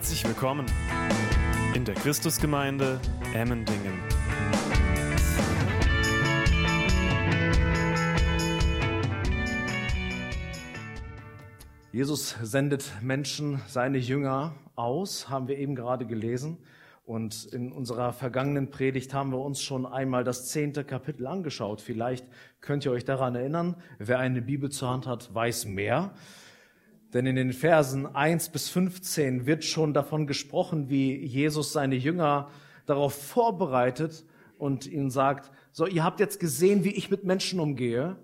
Herzlich willkommen in der Christusgemeinde Emmendingen. Jesus sendet Menschen, seine Jünger aus, haben wir eben gerade gelesen. Und in unserer vergangenen Predigt haben wir uns schon einmal das zehnte Kapitel angeschaut. Vielleicht könnt ihr euch daran erinnern. Wer eine Bibel zur Hand hat, weiß mehr. Denn in den Versen 1 bis 15 wird schon davon gesprochen, wie Jesus seine Jünger darauf vorbereitet und ihnen sagt, so, ihr habt jetzt gesehen, wie ich mit Menschen umgehe,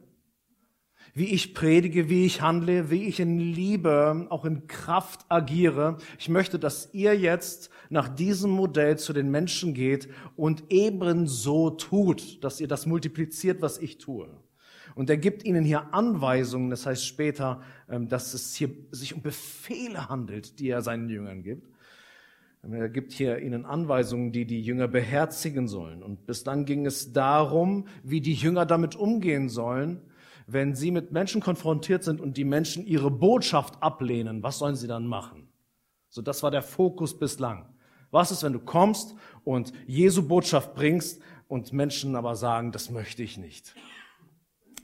wie ich predige, wie ich handle, wie ich in Liebe, auch in Kraft agiere. Ich möchte, dass ihr jetzt nach diesem Modell zu den Menschen geht und ebenso tut, dass ihr das multipliziert, was ich tue. Und er gibt ihnen hier Anweisungen, das heißt später, ähm, dass es hier sich um Befehle handelt, die er seinen Jüngern gibt. Er gibt hier ihnen Anweisungen, die die Jünger beherzigen sollen. Und bislang ging es darum, wie die Jünger damit umgehen sollen, wenn sie mit Menschen konfrontiert sind und die Menschen ihre Botschaft ablehnen. Was sollen sie dann machen? So, das war der Fokus bislang. Was ist, wenn du kommst und Jesu Botschaft bringst und Menschen aber sagen, das möchte ich nicht?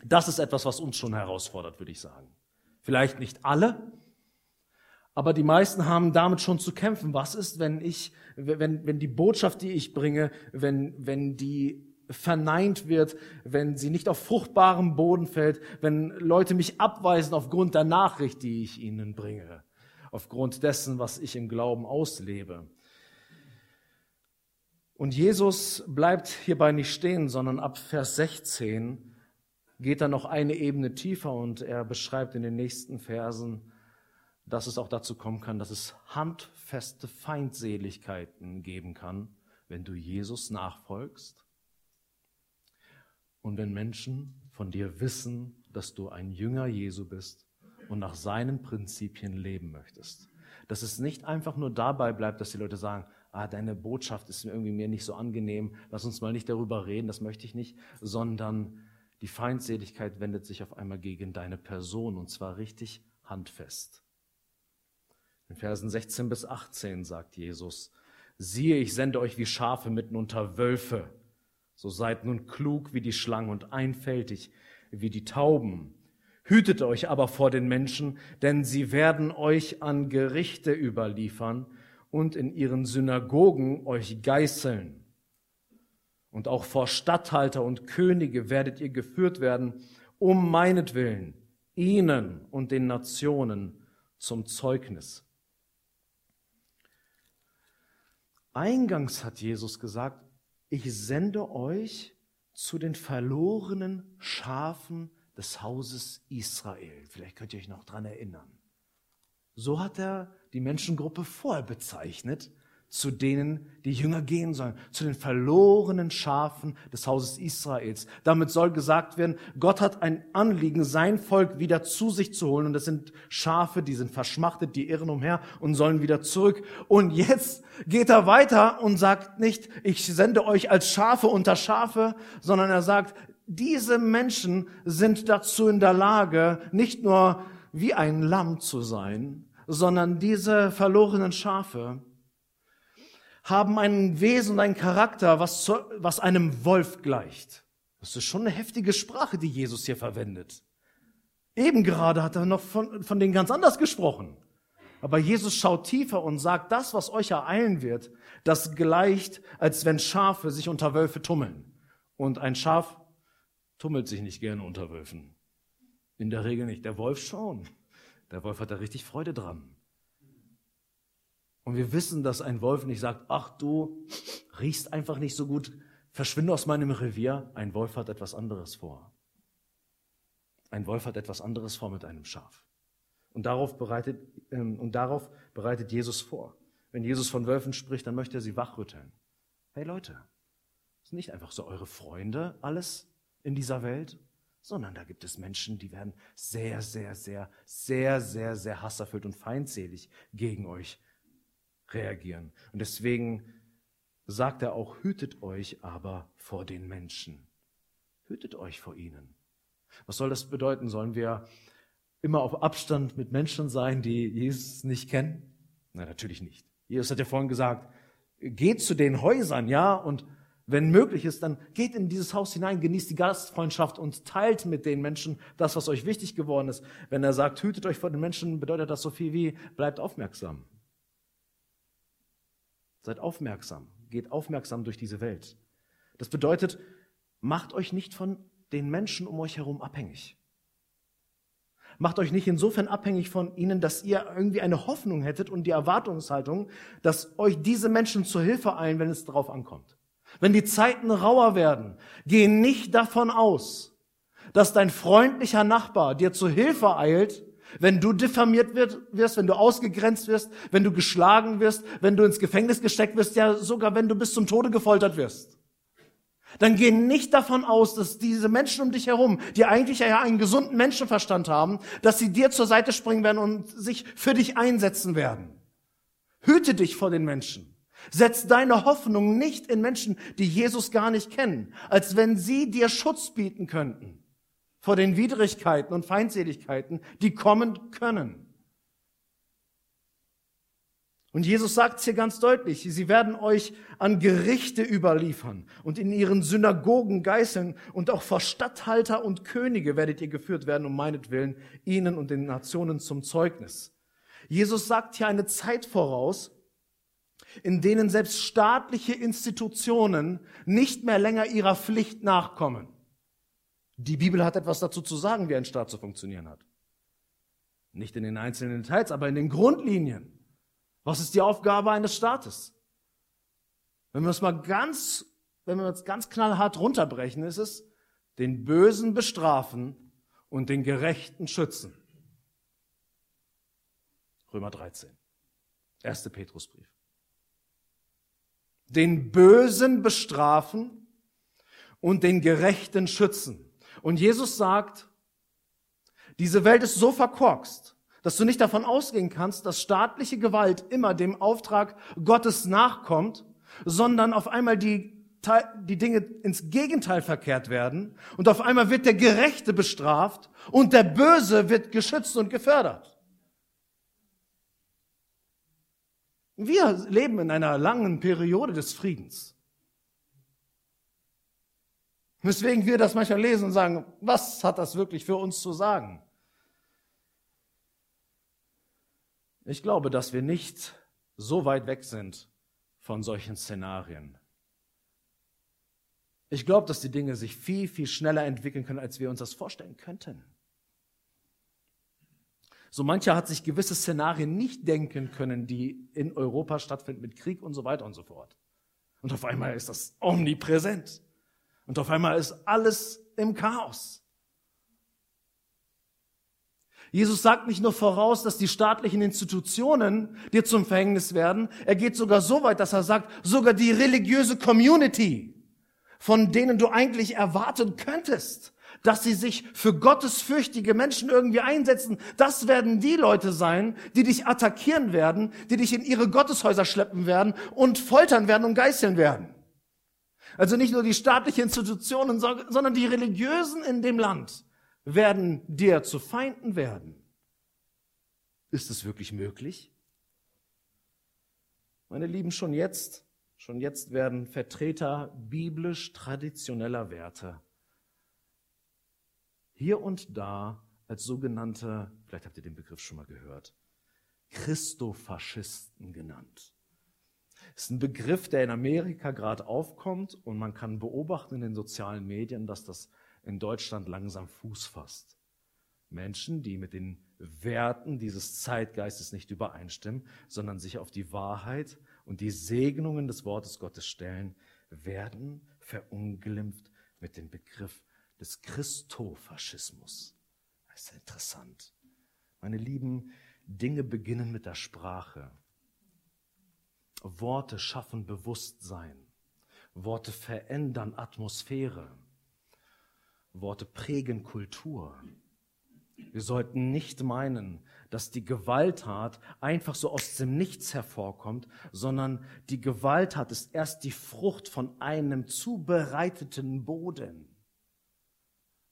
Das ist etwas, was uns schon herausfordert, würde ich sagen. Vielleicht nicht alle, aber die meisten haben damit schon zu kämpfen. Was ist, wenn ich, wenn, wenn die Botschaft, die ich bringe, wenn, wenn die verneint wird, wenn sie nicht auf fruchtbarem Boden fällt, wenn Leute mich abweisen aufgrund der Nachricht, die ich ihnen bringe, aufgrund dessen, was ich im Glauben auslebe. Und Jesus bleibt hierbei nicht stehen, sondern ab Vers 16 geht dann noch eine Ebene tiefer und er beschreibt in den nächsten Versen, dass es auch dazu kommen kann, dass es handfeste Feindseligkeiten geben kann, wenn du Jesus nachfolgst und wenn Menschen von dir wissen, dass du ein Jünger Jesu bist und nach seinen Prinzipien leben möchtest. Dass es nicht einfach nur dabei bleibt, dass die Leute sagen, ah, deine Botschaft ist irgendwie mir nicht so angenehm, lass uns mal nicht darüber reden, das möchte ich nicht, sondern die Feindseligkeit wendet sich auf einmal gegen deine Person und zwar richtig handfest. In Versen 16 bis 18 sagt Jesus, siehe, ich sende euch wie Schafe mitten unter Wölfe. So seid nun klug wie die Schlangen und einfältig wie die Tauben. Hütet euch aber vor den Menschen, denn sie werden euch an Gerichte überliefern und in ihren Synagogen euch geißeln und auch vor Statthalter und Könige werdet ihr geführt werden, um meinetwillen, ihnen und den Nationen zum Zeugnis. Eingangs hat Jesus gesagt, ich sende euch zu den verlorenen Schafen des Hauses Israel. Vielleicht könnt ihr euch noch dran erinnern. So hat er die Menschengruppe vorher bezeichnet, zu denen die Jünger gehen sollen, zu den verlorenen Schafen des Hauses Israels. Damit soll gesagt werden, Gott hat ein Anliegen, sein Volk wieder zu sich zu holen. Und das sind Schafe, die sind verschmachtet, die irren umher und sollen wieder zurück. Und jetzt geht er weiter und sagt nicht, ich sende euch als Schafe unter Schafe, sondern er sagt, diese Menschen sind dazu in der Lage, nicht nur wie ein Lamm zu sein, sondern diese verlorenen Schafe, haben ein Wesen und einen Charakter, was, zu, was einem Wolf gleicht. Das ist schon eine heftige Sprache, die Jesus hier verwendet. Eben gerade hat er noch von, von denen ganz anders gesprochen. Aber Jesus schaut tiefer und sagt, das, was euch ereilen wird, das gleicht, als wenn Schafe sich unter Wölfe tummeln. Und ein Schaf tummelt sich nicht gerne unter Wölfen. In der Regel nicht. Der Wolf schon. Der Wolf hat da richtig Freude dran. Und wir wissen, dass ein Wolf nicht sagt, ach du riechst einfach nicht so gut, verschwinde aus meinem Revier. Ein Wolf hat etwas anderes vor. Ein Wolf hat etwas anderes vor mit einem Schaf. Und darauf bereitet, ähm, und darauf bereitet Jesus vor. Wenn Jesus von Wölfen spricht, dann möchte er sie wachrütteln. Hey Leute, sind nicht einfach so eure Freunde alles in dieser Welt, sondern da gibt es Menschen, die werden sehr, sehr, sehr, sehr, sehr, sehr hasserfüllt und feindselig gegen euch reagieren. Und deswegen sagt er auch, hütet euch aber vor den Menschen. Hütet euch vor ihnen. Was soll das bedeuten? Sollen wir immer auf Abstand mit Menschen sein, die Jesus nicht kennen? Nein, natürlich nicht. Jesus hat ja vorhin gesagt, geht zu den Häusern, ja, und wenn möglich ist, dann geht in dieses Haus hinein, genießt die Gastfreundschaft und teilt mit den Menschen das, was euch wichtig geworden ist. Wenn er sagt, hütet euch vor den Menschen, bedeutet das so viel wie, bleibt aufmerksam. Seid aufmerksam, geht aufmerksam durch diese Welt. Das bedeutet, macht euch nicht von den Menschen um euch herum abhängig. Macht euch nicht insofern abhängig von ihnen, dass ihr irgendwie eine Hoffnung hättet und die Erwartungshaltung, dass euch diese Menschen zur Hilfe eilen, wenn es darauf ankommt. Wenn die Zeiten rauer werden, geh nicht davon aus, dass dein freundlicher Nachbar dir zur Hilfe eilt, wenn du diffamiert wirst, wenn du ausgegrenzt wirst, wenn du geschlagen wirst, wenn du ins Gefängnis gesteckt wirst, ja sogar wenn du bis zum Tode gefoltert wirst. Dann geh nicht davon aus, dass diese Menschen um dich herum, die eigentlich ja einen gesunden Menschenverstand haben, dass sie dir zur Seite springen werden und sich für dich einsetzen werden. Hüte dich vor den Menschen. Setz deine Hoffnung nicht in Menschen, die Jesus gar nicht kennen, als wenn sie dir Schutz bieten könnten vor den Widrigkeiten und Feindseligkeiten, die kommen können. Und Jesus sagt es hier ganz deutlich, sie werden euch an Gerichte überliefern und in ihren Synagogen geißeln und auch vor Statthalter und Könige werdet ihr geführt werden, um meinetwillen ihnen und den Nationen zum Zeugnis. Jesus sagt hier eine Zeit voraus, in denen selbst staatliche Institutionen nicht mehr länger ihrer Pflicht nachkommen. Die Bibel hat etwas dazu zu sagen, wie ein Staat zu funktionieren hat. Nicht in den einzelnen Details, aber in den Grundlinien. Was ist die Aufgabe eines Staates? Wenn wir es mal ganz, wenn wir es ganz knallhart runterbrechen, ist es, den Bösen bestrafen und den Gerechten schützen. Römer 13. Erste Petrusbrief den Bösen bestrafen und den Gerechten schützen. Und Jesus sagt, diese Welt ist so verkorkst, dass du nicht davon ausgehen kannst, dass staatliche Gewalt immer dem Auftrag Gottes nachkommt, sondern auf einmal die, die Dinge ins Gegenteil verkehrt werden und auf einmal wird der Gerechte bestraft und der Böse wird geschützt und gefördert. Wir leben in einer langen Periode des Friedens. Weswegen wir das manchmal lesen und sagen, was hat das wirklich für uns zu sagen? Ich glaube, dass wir nicht so weit weg sind von solchen Szenarien. Ich glaube, dass die Dinge sich viel, viel schneller entwickeln können, als wir uns das vorstellen könnten. So mancher hat sich gewisse Szenarien nicht denken können, die in Europa stattfinden mit Krieg und so weiter und so fort. Und auf einmal ist das omnipräsent. Und auf einmal ist alles im Chaos. Jesus sagt nicht nur voraus, dass die staatlichen Institutionen dir zum Verhängnis werden, er geht sogar so weit, dass er sagt, sogar die religiöse Community, von denen du eigentlich erwarten könntest, dass sie sich für gottesfürchtige Menschen irgendwie einsetzen. Das werden die Leute sein, die dich attackieren werden, die dich in ihre Gotteshäuser schleppen werden und foltern werden und geißeln werden. Also nicht nur die staatlichen Institutionen, sondern die Religiösen in dem Land werden dir zu Feinden werden. Ist es wirklich möglich? Meine Lieben, schon jetzt, schon jetzt werden Vertreter biblisch traditioneller Werte hier und da als sogenannte, vielleicht habt ihr den Begriff schon mal gehört, Christofaschisten genannt. Das ist ein Begriff, der in Amerika gerade aufkommt und man kann beobachten in den sozialen Medien, dass das in Deutschland langsam Fuß fasst. Menschen, die mit den Werten dieses Zeitgeistes nicht übereinstimmen, sondern sich auf die Wahrheit und die Segnungen des Wortes Gottes stellen, werden verunglimpft mit dem Begriff des Christofaschismus. Das ist interessant. Meine Lieben, Dinge beginnen mit der Sprache. Worte schaffen Bewusstsein. Worte verändern Atmosphäre. Worte prägen Kultur. Wir sollten nicht meinen, dass die Gewalttat einfach so aus dem Nichts hervorkommt, sondern die Gewalttat ist erst die Frucht von einem zubereiteten Boden.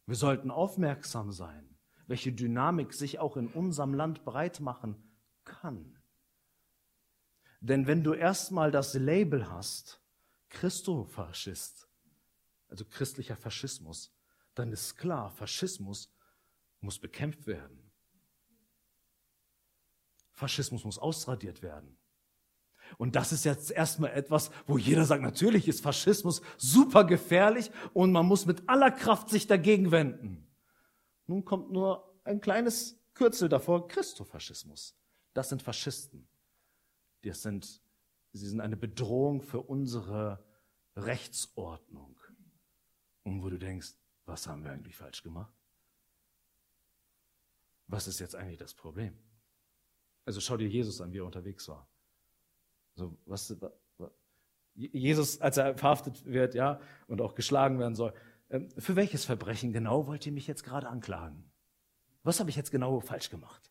Wir sollten aufmerksam sein, welche Dynamik sich auch in unserem Land breit machen kann. Denn wenn du erstmal das Label hast, Christofaschist, also christlicher Faschismus, dann ist klar, Faschismus muss bekämpft werden. Faschismus muss ausradiert werden. Und das ist jetzt erstmal etwas, wo jeder sagt, natürlich ist Faschismus super gefährlich und man muss mit aller Kraft sich dagegen wenden. Nun kommt nur ein kleines Kürzel davor, Christofaschismus. Das sind Faschisten. Das sind, sie sind eine Bedrohung für unsere Rechtsordnung. Und wo du denkst, was haben wir eigentlich falsch gemacht? Was ist jetzt eigentlich das Problem? Also schau dir Jesus an, wie er unterwegs war. So, was, Jesus, als er verhaftet wird, ja, und auch geschlagen werden soll, ähm, für welches Verbrechen genau wollt ihr mich jetzt gerade anklagen? Was habe ich jetzt genau falsch gemacht?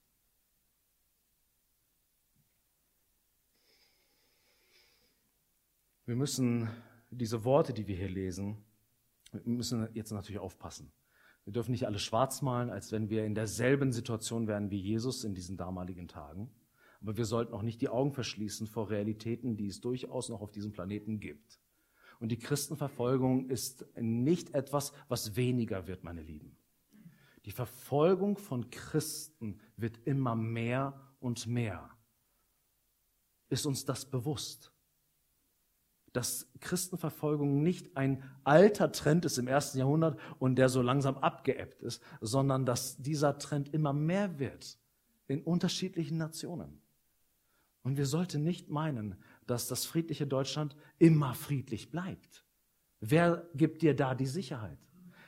Wir müssen diese Worte, die wir hier lesen, wir müssen jetzt natürlich aufpassen. Wir dürfen nicht alles schwarz malen, als wenn wir in derselben Situation wären wie Jesus in diesen damaligen Tagen. Aber wir sollten auch nicht die Augen verschließen vor Realitäten, die es durchaus noch auf diesem Planeten gibt. Und die Christenverfolgung ist nicht etwas, was weniger wird, meine Lieben. Die Verfolgung von Christen wird immer mehr und mehr. Ist uns das bewusst? Dass Christenverfolgung nicht ein alter Trend ist im ersten Jahrhundert und der so langsam abgeebbt ist, sondern dass dieser Trend immer mehr wird in unterschiedlichen Nationen. Und wir sollten nicht meinen, dass das friedliche Deutschland immer friedlich bleibt. Wer gibt dir da die Sicherheit?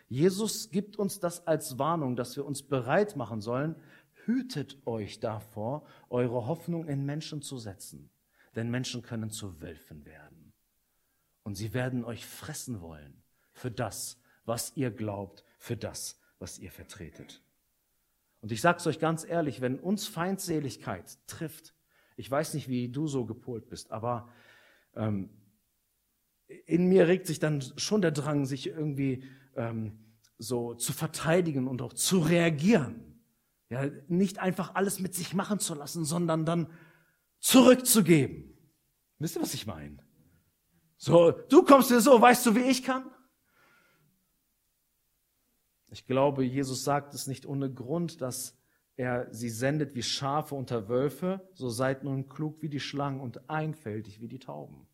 Jesus gibt uns das als Warnung, dass wir uns bereit machen sollen. Hütet euch davor, eure Hoffnung in Menschen zu setzen. Denn Menschen können zu Wölfen werden. Und sie werden euch fressen wollen für das, was ihr glaubt, für das, was ihr vertretet. Und ich sage es euch ganz ehrlich, wenn uns Feindseligkeit trifft, ich weiß nicht, wie du so gepolt bist, aber ähm, in mir regt sich dann schon der Drang, sich irgendwie ähm, so zu verteidigen und auch zu reagieren. Ja, nicht einfach alles mit sich machen zu lassen, sondern dann zurückzugeben. Wisst ihr, was ich meine? So, du kommst dir so, weißt du, wie ich kann? Ich glaube, Jesus sagt es nicht ohne Grund, dass er sie sendet wie Schafe unter Wölfe, so seid nun klug wie die Schlangen und einfältig wie die Tauben.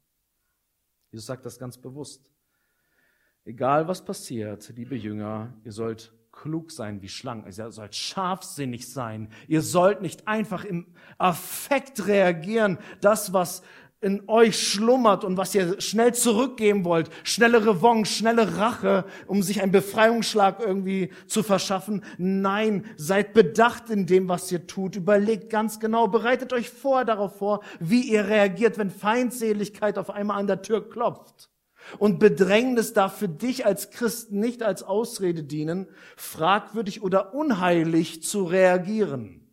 Jesus sagt das ganz bewusst. Egal was passiert, liebe Jünger, ihr sollt klug sein wie Schlangen, ihr sollt scharfsinnig sein, ihr sollt nicht einfach im Affekt reagieren, das, was in euch schlummert und was ihr schnell zurückgeben wollt, schnelle Revanche, schnelle Rache, um sich einen Befreiungsschlag irgendwie zu verschaffen. Nein, seid bedacht in dem, was ihr tut. Überlegt ganz genau, bereitet euch vor darauf vor, wie ihr reagiert, wenn Feindseligkeit auf einmal an der Tür klopft. Und Bedrängnis darf für dich als Christ nicht als Ausrede dienen, fragwürdig oder unheilig zu reagieren.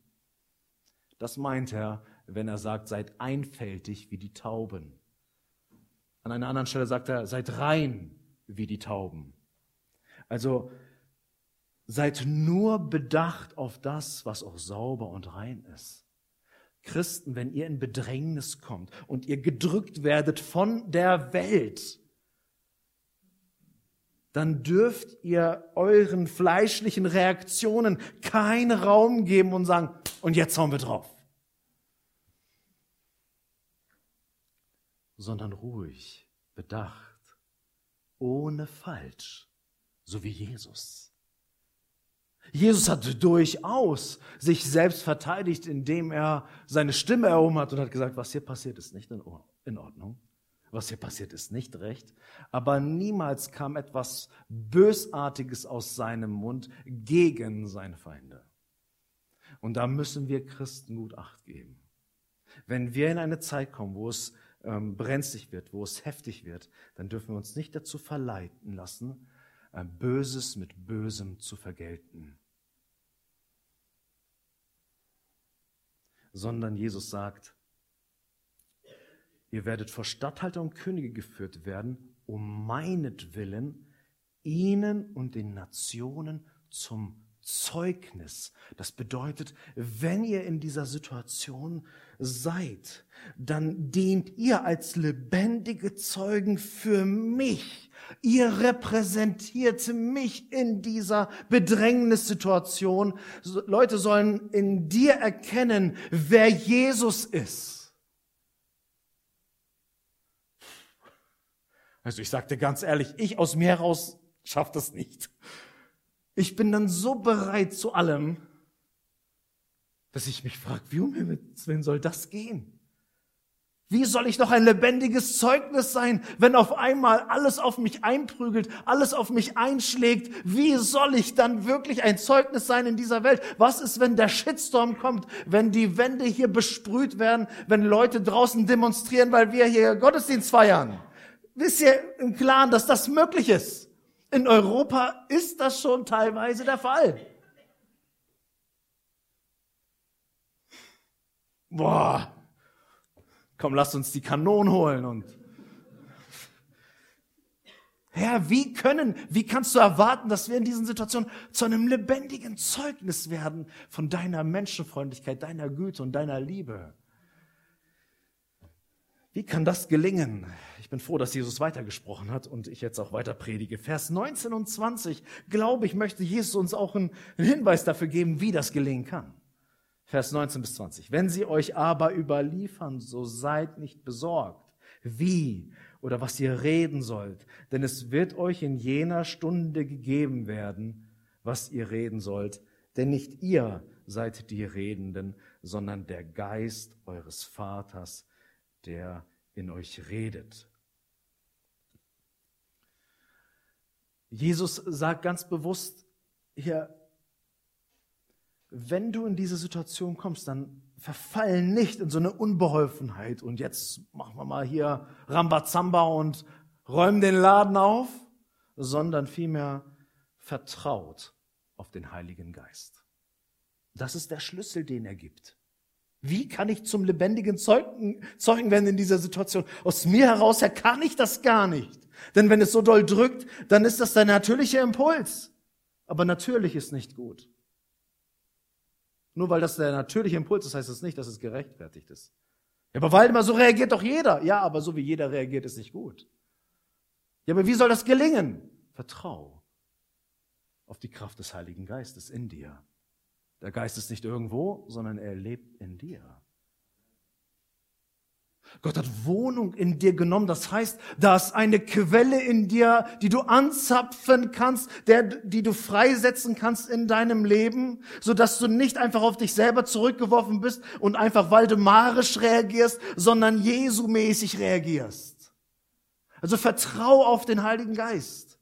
Das meint er, wenn er sagt, seid einfältig wie die Tauben. An einer anderen Stelle sagt er, seid rein wie die Tauben. Also seid nur bedacht auf das, was auch sauber und rein ist. Christen, wenn ihr in Bedrängnis kommt und ihr gedrückt werdet von der Welt, dann dürft ihr euren fleischlichen Reaktionen keinen Raum geben und sagen, und jetzt hauen wir drauf. Sondern ruhig, bedacht, ohne falsch, so wie Jesus. Jesus hat durchaus sich selbst verteidigt, indem er seine Stimme erhoben hat und hat gesagt, was hier passiert, ist nicht in Ordnung. Was hier passiert, ist nicht recht. Aber niemals kam etwas Bösartiges aus seinem Mund gegen seine Feinde. Und da müssen wir Christen gut Acht geben. Wenn wir in eine Zeit kommen, wo es ähm, brenzlig wird, wo es heftig wird, dann dürfen wir uns nicht dazu verleiten lassen, äh, Böses mit Bösem zu vergelten. Sondern Jesus sagt, ihr werdet vor Statthalter und Könige geführt werden, um meinetwillen ihnen und den Nationen zum Zeugnis. Das bedeutet, wenn ihr in dieser Situation seid, dann dient ihr als lebendige Zeugen für mich. Ihr repräsentiert mich in dieser Bedrängnissituation. Leute sollen in dir erkennen, wer Jesus ist. Also ich sagte ganz ehrlich, ich aus mir heraus schaffe das nicht. Ich bin dann so bereit zu allem, dass ich mich frage, wie um Himmels Willen soll das gehen? Wie soll ich noch ein lebendiges Zeugnis sein, wenn auf einmal alles auf mich einprügelt, alles auf mich einschlägt? Wie soll ich dann wirklich ein Zeugnis sein in dieser Welt? Was ist, wenn der Shitstorm kommt, wenn die Wände hier besprüht werden, wenn Leute draußen demonstrieren, weil wir hier Gottesdienst feiern? Wisst ihr im Klaren, dass das möglich ist? In Europa ist das schon teilweise der Fall. Boah, komm, lass uns die Kanonen holen und Herr, wie können, wie kannst du erwarten, dass wir in diesen Situationen zu einem lebendigen Zeugnis werden von deiner Menschenfreundlichkeit, deiner Güte und deiner Liebe? Wie kann das gelingen? Ich bin froh, dass Jesus weitergesprochen hat und ich jetzt auch weiter predige. Vers 19 und 20, glaube ich, möchte Jesus uns auch einen Hinweis dafür geben, wie das gelingen kann. Vers 19 bis 20. Wenn sie euch aber überliefern, so seid nicht besorgt, wie oder was ihr reden sollt, denn es wird euch in jener Stunde gegeben werden, was ihr reden sollt, denn nicht ihr seid die Redenden, sondern der Geist eures Vaters, der in euch redet. Jesus sagt ganz bewusst hier, wenn du in diese Situation kommst, dann verfallen nicht in so eine Unbeholfenheit und jetzt machen wir mal hier Rambazamba und räumen den Laden auf, sondern vielmehr vertraut auf den Heiligen Geist. Das ist der Schlüssel, den er gibt. Wie kann ich zum lebendigen Zeugen, Zeugen werden in dieser Situation? Aus mir heraus her kann ich das gar nicht. Denn wenn es so doll drückt, dann ist das der natürliche Impuls. Aber natürlich ist nicht gut. Nur weil das der natürliche Impuls ist, heißt das nicht, dass es gerechtfertigt ist. Ja, aber Waldemar, so reagiert doch jeder. Ja, aber so wie jeder reagiert, ist nicht gut. Ja, aber wie soll das gelingen? Vertrau auf die Kraft des Heiligen Geistes in dir. Der Geist ist nicht irgendwo, sondern er lebt in dir. Gott hat Wohnung in dir genommen. Das heißt, da ist eine Quelle in dir, die du anzapfen kannst, der, die du freisetzen kannst in deinem Leben, so dass du nicht einfach auf dich selber zurückgeworfen bist und einfach waldemarisch reagierst, sondern Jesu-mäßig reagierst. Also vertrau auf den Heiligen Geist.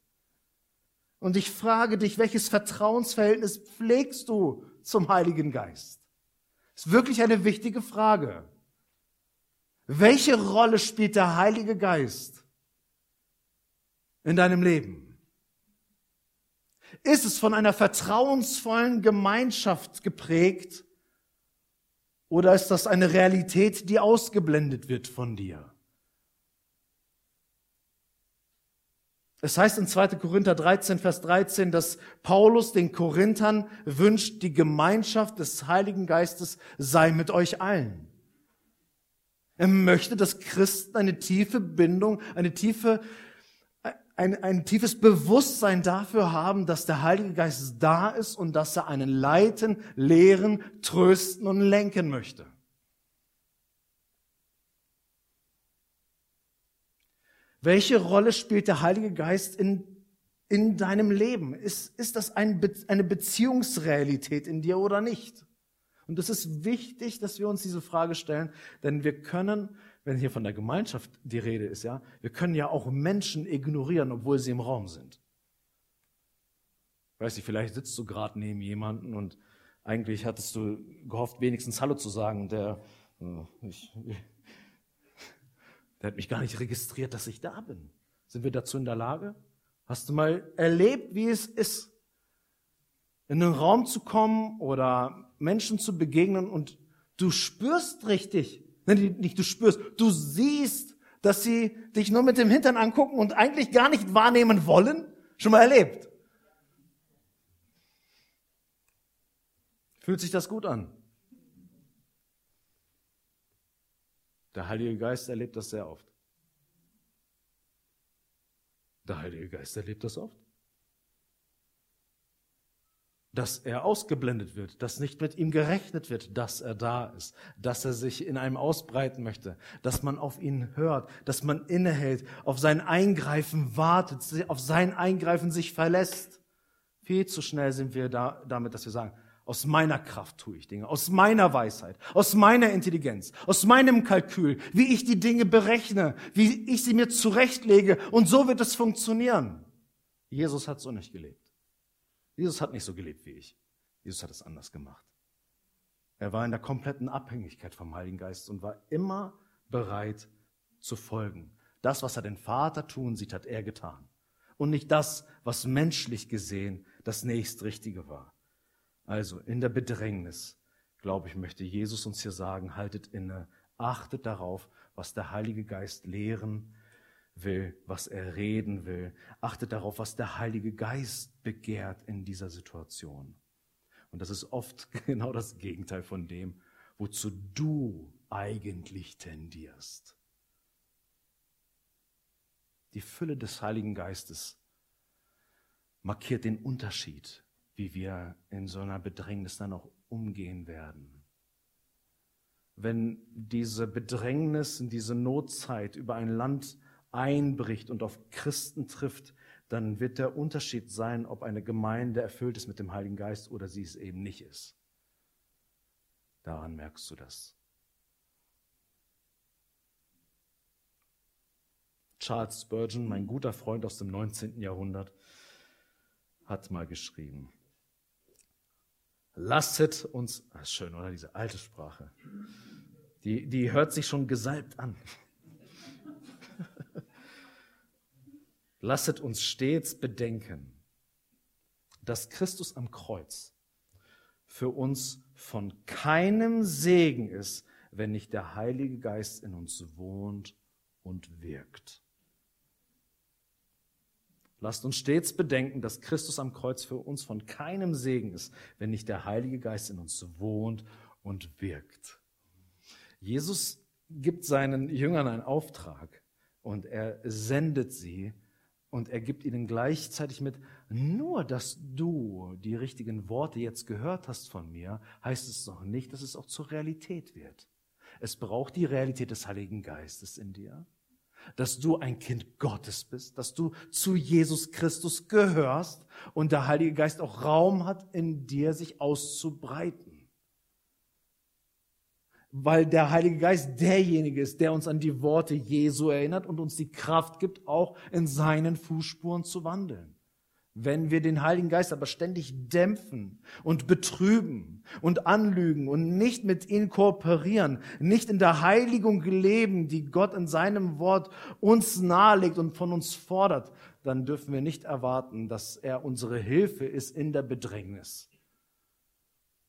Und ich frage dich, welches Vertrauensverhältnis pflegst du zum Heiligen Geist? Das ist wirklich eine wichtige Frage. Welche Rolle spielt der Heilige Geist in deinem Leben? Ist es von einer vertrauensvollen Gemeinschaft geprägt oder ist das eine Realität, die ausgeblendet wird von dir? Es heißt in 2. Korinther 13, Vers 13, dass Paulus den Korinthern wünscht, die Gemeinschaft des Heiligen Geistes sei mit euch allen. Er möchte, dass Christen eine tiefe Bindung, eine tiefe, ein, ein tiefes Bewusstsein dafür haben, dass der Heilige Geist da ist und dass er einen leiten, lehren, trösten und lenken möchte. Welche Rolle spielt der Heilige Geist in, in deinem Leben? Ist, ist das ein, eine Beziehungsrealität in dir oder nicht? Und es ist wichtig, dass wir uns diese Frage stellen, denn wir können, wenn hier von der Gemeinschaft die Rede ist, ja, wir können ja auch Menschen ignorieren, obwohl sie im Raum sind. Weißt du, vielleicht sitzt du gerade neben jemanden und eigentlich hattest du gehofft, wenigstens Hallo zu sagen der, äh, ich, der hat mich gar nicht registriert, dass ich da bin. Sind wir dazu in der Lage? Hast du mal erlebt, wie es ist, in einen Raum zu kommen oder Menschen zu begegnen und du spürst richtig, nicht du spürst, du siehst, dass sie dich nur mit dem Hintern angucken und eigentlich gar nicht wahrnehmen wollen? Schon mal erlebt? Fühlt sich das gut an? Der Heilige Geist erlebt das sehr oft. Der Heilige Geist erlebt das oft. Dass er ausgeblendet wird, dass nicht mit ihm gerechnet wird, dass er da ist, dass er sich in einem ausbreiten möchte, dass man auf ihn hört, dass man innehält, auf sein Eingreifen wartet, auf sein Eingreifen sich verlässt. Viel zu schnell sind wir da, damit, dass wir sagen, aus meiner Kraft tue ich Dinge, aus meiner Weisheit, aus meiner Intelligenz, aus meinem Kalkül, wie ich die Dinge berechne, wie ich sie mir zurechtlege und so wird es funktionieren. Jesus hat so nicht gelebt. Jesus hat nicht so gelebt wie ich. Jesus hat es anders gemacht. Er war in der kompletten Abhängigkeit vom Heiligen Geist und war immer bereit zu folgen. Das, was er den Vater tun sieht, hat er getan. Und nicht das, was menschlich gesehen das nächstrichtige war. Also in der Bedrängnis, glaube ich, möchte Jesus uns hier sagen, haltet inne, achtet darauf, was der Heilige Geist lehren will, was er reden will. Achtet darauf, was der Heilige Geist begehrt in dieser Situation. Und das ist oft genau das Gegenteil von dem, wozu du eigentlich tendierst. Die Fülle des Heiligen Geistes markiert den Unterschied wie wir in so einer Bedrängnis dann auch umgehen werden. Wenn diese Bedrängnis diese Notzeit über ein Land einbricht und auf Christen trifft, dann wird der Unterschied sein, ob eine Gemeinde erfüllt ist mit dem Heiligen Geist oder sie es eben nicht ist. Daran merkst du das. Charles Spurgeon, mein guter Freund aus dem 19. Jahrhundert, hat mal geschrieben, Lasset uns, ah, schön, oder? Diese alte Sprache. Die, die hört sich schon gesalbt an. Lasset uns stets bedenken, dass Christus am Kreuz für uns von keinem Segen ist, wenn nicht der Heilige Geist in uns wohnt und wirkt. Lasst uns stets bedenken, dass Christus am Kreuz für uns von keinem Segen ist, wenn nicht der Heilige Geist in uns wohnt und wirkt. Jesus gibt seinen Jüngern einen Auftrag und er sendet sie und er gibt ihnen gleichzeitig mit, nur dass du die richtigen Worte jetzt gehört hast von mir, heißt es noch nicht, dass es auch zur Realität wird. Es braucht die Realität des Heiligen Geistes in dir dass du ein Kind Gottes bist, dass du zu Jesus Christus gehörst und der Heilige Geist auch Raum hat, in dir sich auszubreiten. Weil der Heilige Geist derjenige ist, der uns an die Worte Jesu erinnert und uns die Kraft gibt, auch in seinen Fußspuren zu wandeln. Wenn wir den Heiligen Geist aber ständig dämpfen und betrüben und anlügen und nicht mit ihm kooperieren, nicht in der Heiligung leben, die Gott in seinem Wort uns nahelegt und von uns fordert, dann dürfen wir nicht erwarten, dass er unsere Hilfe ist in der Bedrängnis.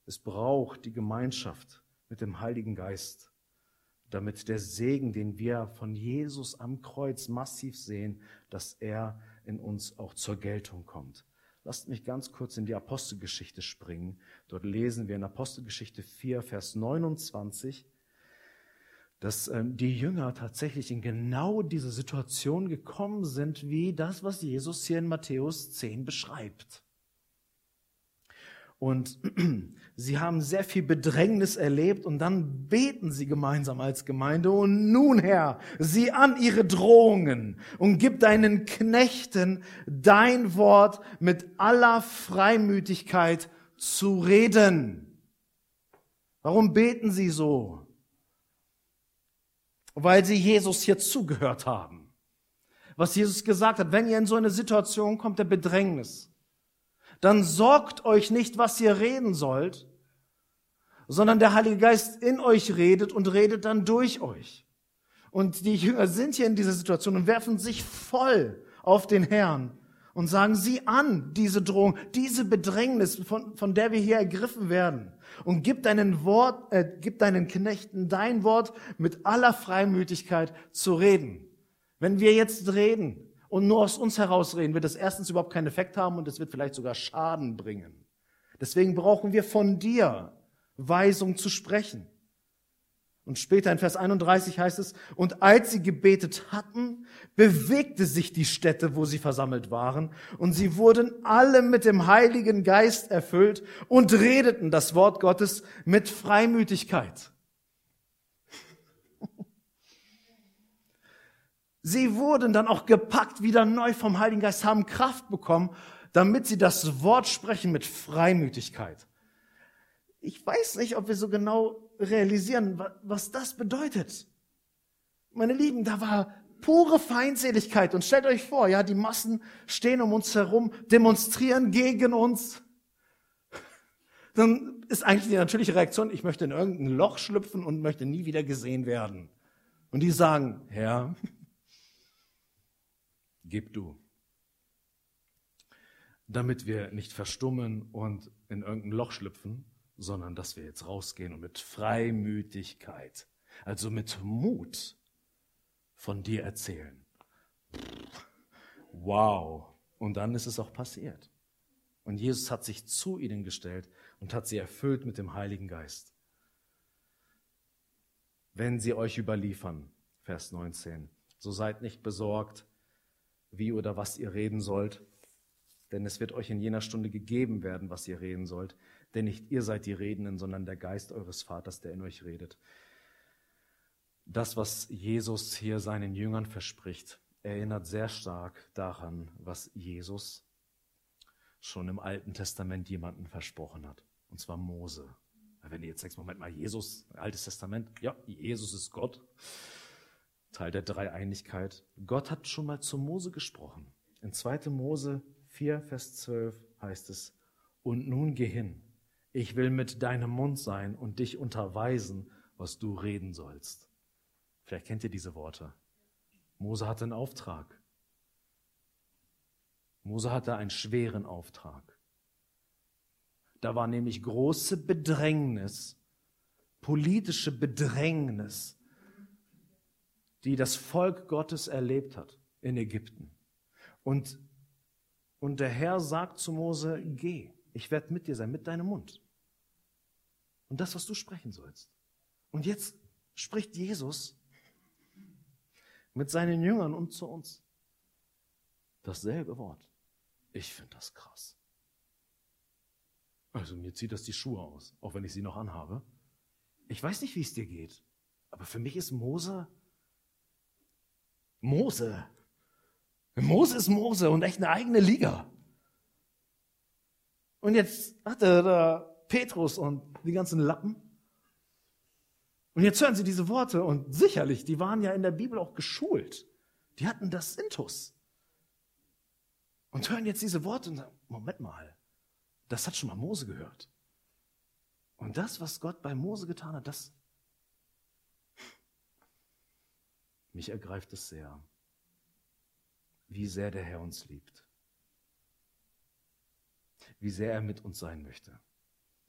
Es braucht die Gemeinschaft mit dem Heiligen Geist, damit der Segen, den wir von Jesus am Kreuz massiv sehen, dass er in uns auch zur Geltung kommt. Lasst mich ganz kurz in die Apostelgeschichte springen. Dort lesen wir in Apostelgeschichte 4, Vers 29, dass ähm, die Jünger tatsächlich in genau diese Situation gekommen sind, wie das, was Jesus hier in Matthäus 10 beschreibt. Und sie haben sehr viel Bedrängnis erlebt und dann beten sie gemeinsam als Gemeinde. Und nun, Herr, sieh an ihre Drohungen und gib deinen Knechten dein Wort mit aller Freimütigkeit zu reden. Warum beten sie so? Weil sie Jesus hier zugehört haben. Was Jesus gesagt hat, wenn ihr in so eine Situation kommt der Bedrängnis, dann sorgt euch nicht, was ihr reden sollt, sondern der Heilige Geist in euch redet und redet dann durch euch. Und die Jünger sind hier in dieser Situation und werfen sich voll auf den Herrn und sagen sie an, diese Drohung, diese Bedrängnis, von, von der wir hier ergriffen werden. Und gib deinen Wort, äh, gib deinen Knechten dein Wort mit aller Freimütigkeit zu reden. Wenn wir jetzt reden, und nur aus uns herausreden, wird es erstens überhaupt keinen Effekt haben und es wird vielleicht sogar Schaden bringen. Deswegen brauchen wir von dir Weisung zu sprechen. Und später in Vers 31 heißt es, und als sie gebetet hatten, bewegte sich die Stätte, wo sie versammelt waren, und sie wurden alle mit dem Heiligen Geist erfüllt und redeten das Wort Gottes mit Freimütigkeit. Sie wurden dann auch gepackt, wieder neu vom Heiligen Geist, haben Kraft bekommen, damit sie das Wort sprechen mit Freimütigkeit. Ich weiß nicht, ob wir so genau realisieren, was das bedeutet. Meine Lieben, da war pure Feindseligkeit. Und stellt euch vor, ja, die Massen stehen um uns herum, demonstrieren gegen uns. Dann ist eigentlich die natürliche Reaktion, ich möchte in irgendein Loch schlüpfen und möchte nie wieder gesehen werden. Und die sagen, Herr, gib du. Damit wir nicht verstummen und in irgendein Loch schlüpfen, sondern dass wir jetzt rausgehen und mit Freimütigkeit, also mit Mut von dir erzählen. Wow. Und dann ist es auch passiert. Und Jesus hat sich zu ihnen gestellt und hat sie erfüllt mit dem Heiligen Geist. Wenn sie euch überliefern, Vers 19, so seid nicht besorgt, wie oder was ihr reden sollt, denn es wird euch in jener Stunde gegeben werden, was ihr reden sollt, denn nicht ihr seid die Redenden, sondern der Geist eures Vaters, der in euch redet. Das, was Jesus hier seinen Jüngern verspricht, erinnert sehr stark daran, was Jesus schon im Alten Testament jemanden versprochen hat, und zwar Mose. Wenn ihr jetzt sagst, Moment mal, Jesus, Altes Testament, ja, Jesus ist Gott, Teil der Dreieinigkeit. Gott hat schon mal zu Mose gesprochen. In 2. Mose 4, Vers 12 heißt es, und nun geh hin, ich will mit deinem Mund sein und dich unterweisen, was du reden sollst. Vielleicht kennt ihr diese Worte. Mose hatte einen Auftrag. Mose hatte einen schweren Auftrag. Da war nämlich große Bedrängnis, politische Bedrängnis, die das Volk Gottes erlebt hat in Ägypten. Und, und der Herr sagt zu Mose, geh, ich werde mit dir sein, mit deinem Mund und das, was du sprechen sollst. Und jetzt spricht Jesus mit seinen Jüngern und zu uns dasselbe Wort. Ich finde das krass. Also mir zieht das die Schuhe aus, auch wenn ich sie noch anhabe. Ich weiß nicht, wie es dir geht, aber für mich ist Mose Mose. Mose ist Mose und echt eine eigene Liga. Und jetzt hat er da Petrus und die ganzen Lappen. Und jetzt hören sie diese Worte und sicherlich, die waren ja in der Bibel auch geschult. Die hatten das Intus. Und hören jetzt diese Worte und sagen, Moment mal, das hat schon mal Mose gehört. Und das, was Gott bei Mose getan hat, das, mich ergreift es sehr, wie sehr der Herr uns liebt, wie sehr er mit uns sein möchte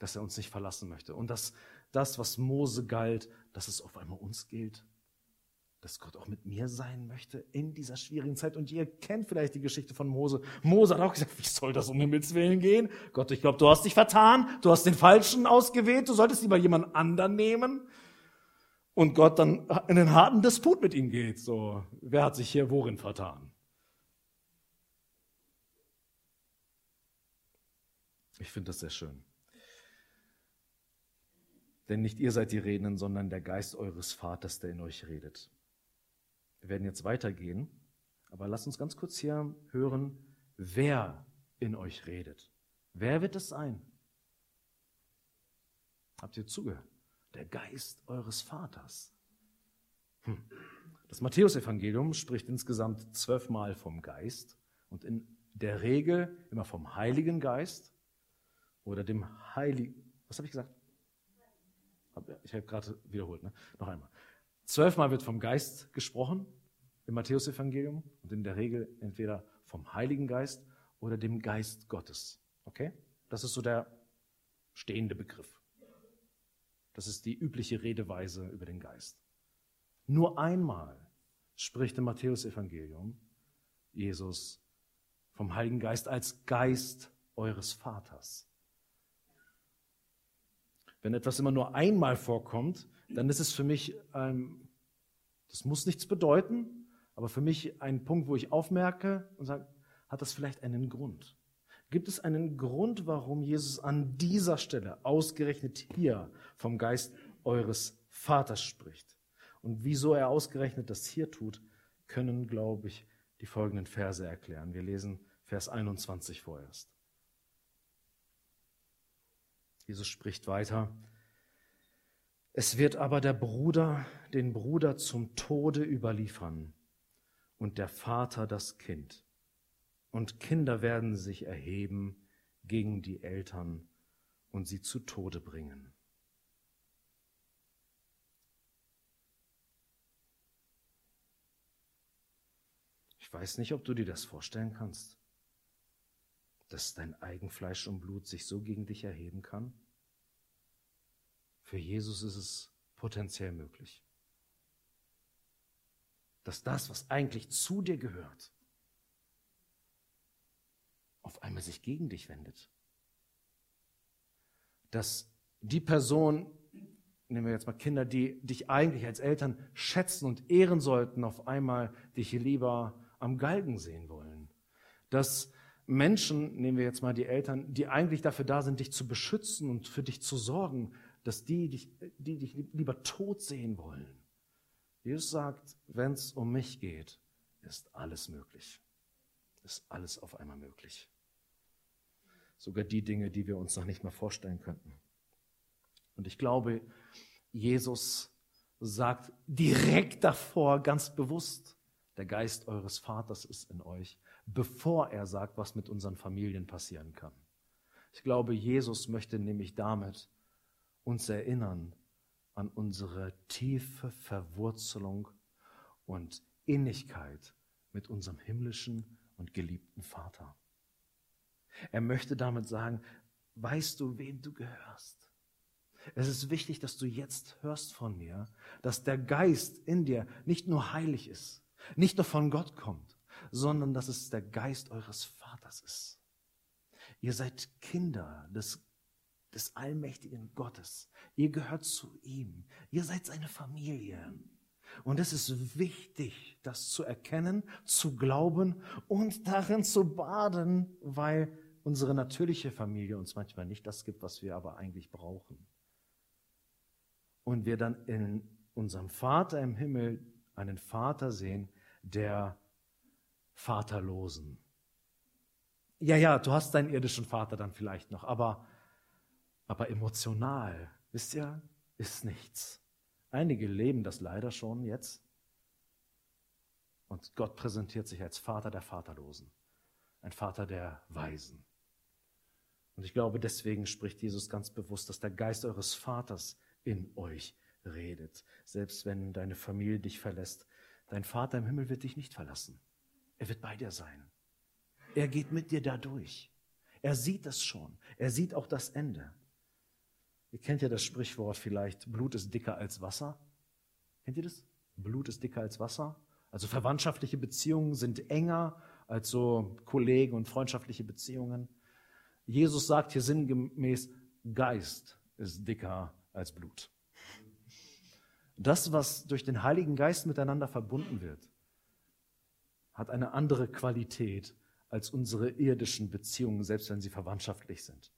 dass er uns nicht verlassen möchte. Und dass das, was Mose galt, dass es auf einmal uns gilt. Dass Gott auch mit mir sein möchte in dieser schwierigen Zeit. Und ihr kennt vielleicht die Geschichte von Mose. Mose hat auch gesagt, wie soll das um Himmels Willen gehen? Gott, ich glaube, du hast dich vertan. Du hast den Falschen ausgewählt. Du solltest lieber jemand anderen nehmen. Und Gott dann in den harten Disput mit ihm geht. So, wer hat sich hier worin vertan? Ich finde das sehr schön. Denn nicht ihr seid die Redenden, sondern der Geist eures Vaters, der in euch redet. Wir werden jetzt weitergehen, aber lasst uns ganz kurz hier hören, wer in euch redet. Wer wird es sein? Habt ihr zugehört? Der Geist eures Vaters. Hm. Das Matthäusevangelium spricht insgesamt zwölfmal vom Geist und in der Regel immer vom Heiligen Geist oder dem Heiligen. Was habe ich gesagt? Ich habe gerade wiederholt, ne? noch einmal. Zwölfmal wird vom Geist gesprochen im Matthäusevangelium und in der Regel entweder vom Heiligen Geist oder dem Geist Gottes. Okay? Das ist so der stehende Begriff. Das ist die übliche Redeweise über den Geist. Nur einmal spricht im Matthäusevangelium Jesus vom Heiligen Geist als Geist eures Vaters. Wenn etwas immer nur einmal vorkommt, dann ist es für mich, ähm, das muss nichts bedeuten, aber für mich ein Punkt, wo ich aufmerke und sage, hat das vielleicht einen Grund? Gibt es einen Grund, warum Jesus an dieser Stelle, ausgerechnet hier, vom Geist eures Vaters spricht? Und wieso er ausgerechnet das hier tut, können, glaube ich, die folgenden Verse erklären. Wir lesen Vers 21 vorerst. Jesus spricht weiter. Es wird aber der Bruder den Bruder zum Tode überliefern und der Vater das Kind. Und Kinder werden sich erheben gegen die Eltern und sie zu Tode bringen. Ich weiß nicht, ob du dir das vorstellen kannst dass dein Eigenfleisch und Blut sich so gegen dich erheben kann? Für Jesus ist es potenziell möglich. Dass das, was eigentlich zu dir gehört, auf einmal sich gegen dich wendet. Dass die Person, nehmen wir jetzt mal Kinder, die dich eigentlich als Eltern schätzen und ehren sollten, auf einmal dich lieber am Galgen sehen wollen. Dass Menschen, nehmen wir jetzt mal die Eltern, die eigentlich dafür da sind, dich zu beschützen und für dich zu sorgen, dass die dich, die dich lieber tot sehen wollen. Jesus sagt, wenn es um mich geht, ist alles möglich. Ist alles auf einmal möglich. Sogar die Dinge, die wir uns noch nicht mal vorstellen könnten. Und ich glaube, Jesus sagt direkt davor ganz bewusst, der Geist eures Vaters ist in euch bevor er sagt, was mit unseren Familien passieren kann. Ich glaube, Jesus möchte nämlich damit uns erinnern an unsere tiefe Verwurzelung und Innigkeit mit unserem himmlischen und geliebten Vater. Er möchte damit sagen, weißt du, wem du gehörst? Es ist wichtig, dass du jetzt hörst von mir, dass der Geist in dir nicht nur heilig ist, nicht nur von Gott kommt, sondern dass es der Geist eures Vaters ist. Ihr seid Kinder des, des allmächtigen Gottes. Ihr gehört zu ihm. Ihr seid seine Familie. Und es ist wichtig, das zu erkennen, zu glauben und darin zu baden, weil unsere natürliche Familie uns manchmal nicht das gibt, was wir aber eigentlich brauchen. Und wir dann in unserem Vater im Himmel einen Vater sehen, der Vaterlosen. Ja, ja, du hast deinen irdischen Vater dann vielleicht noch, aber, aber emotional, wisst ihr, ist nichts. Einige leben das leider schon jetzt. Und Gott präsentiert sich als Vater der Vaterlosen, ein Vater der Weisen. Und ich glaube, deswegen spricht Jesus ganz bewusst, dass der Geist eures Vaters in euch redet. Selbst wenn deine Familie dich verlässt, dein Vater im Himmel wird dich nicht verlassen. Er wird bei dir sein. Er geht mit dir da durch. Er sieht das schon. Er sieht auch das Ende. Ihr kennt ja das Sprichwort vielleicht, Blut ist dicker als Wasser. Kennt ihr das? Blut ist dicker als Wasser. Also verwandtschaftliche Beziehungen sind enger als so Kollegen und freundschaftliche Beziehungen. Jesus sagt hier sinngemäß, Geist ist dicker als Blut. Das, was durch den Heiligen Geist miteinander verbunden wird, hat eine andere Qualität als unsere irdischen Beziehungen, selbst wenn sie verwandtschaftlich sind.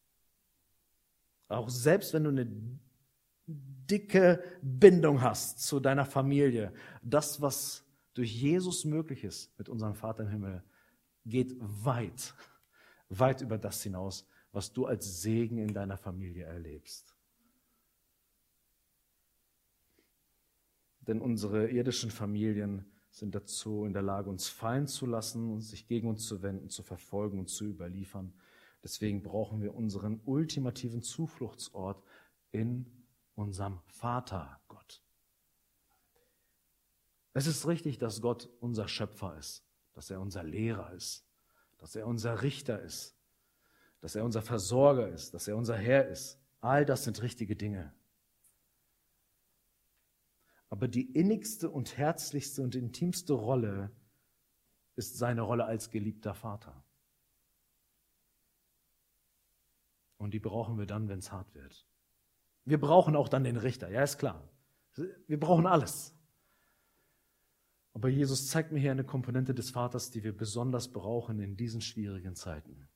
Auch selbst wenn du eine dicke Bindung hast zu deiner Familie, das, was durch Jesus möglich ist mit unserem Vater im Himmel, geht weit, weit über das hinaus, was du als Segen in deiner Familie erlebst. Denn unsere irdischen Familien sind dazu in der Lage, uns fallen zu lassen und sich gegen uns zu wenden, zu verfolgen und zu überliefern. Deswegen brauchen wir unseren ultimativen Zufluchtsort in unserem Vater Gott. Es ist richtig, dass Gott unser Schöpfer ist, dass er unser Lehrer ist, dass er unser Richter ist, dass er unser Versorger ist, dass er unser Herr ist. All das sind richtige Dinge. Aber die innigste und herzlichste und intimste Rolle ist seine Rolle als geliebter Vater. Und die brauchen wir dann, wenn es hart wird. Wir brauchen auch dann den Richter, ja, ist klar. Wir brauchen alles. Aber Jesus zeigt mir hier eine Komponente des Vaters, die wir besonders brauchen in diesen schwierigen Zeiten.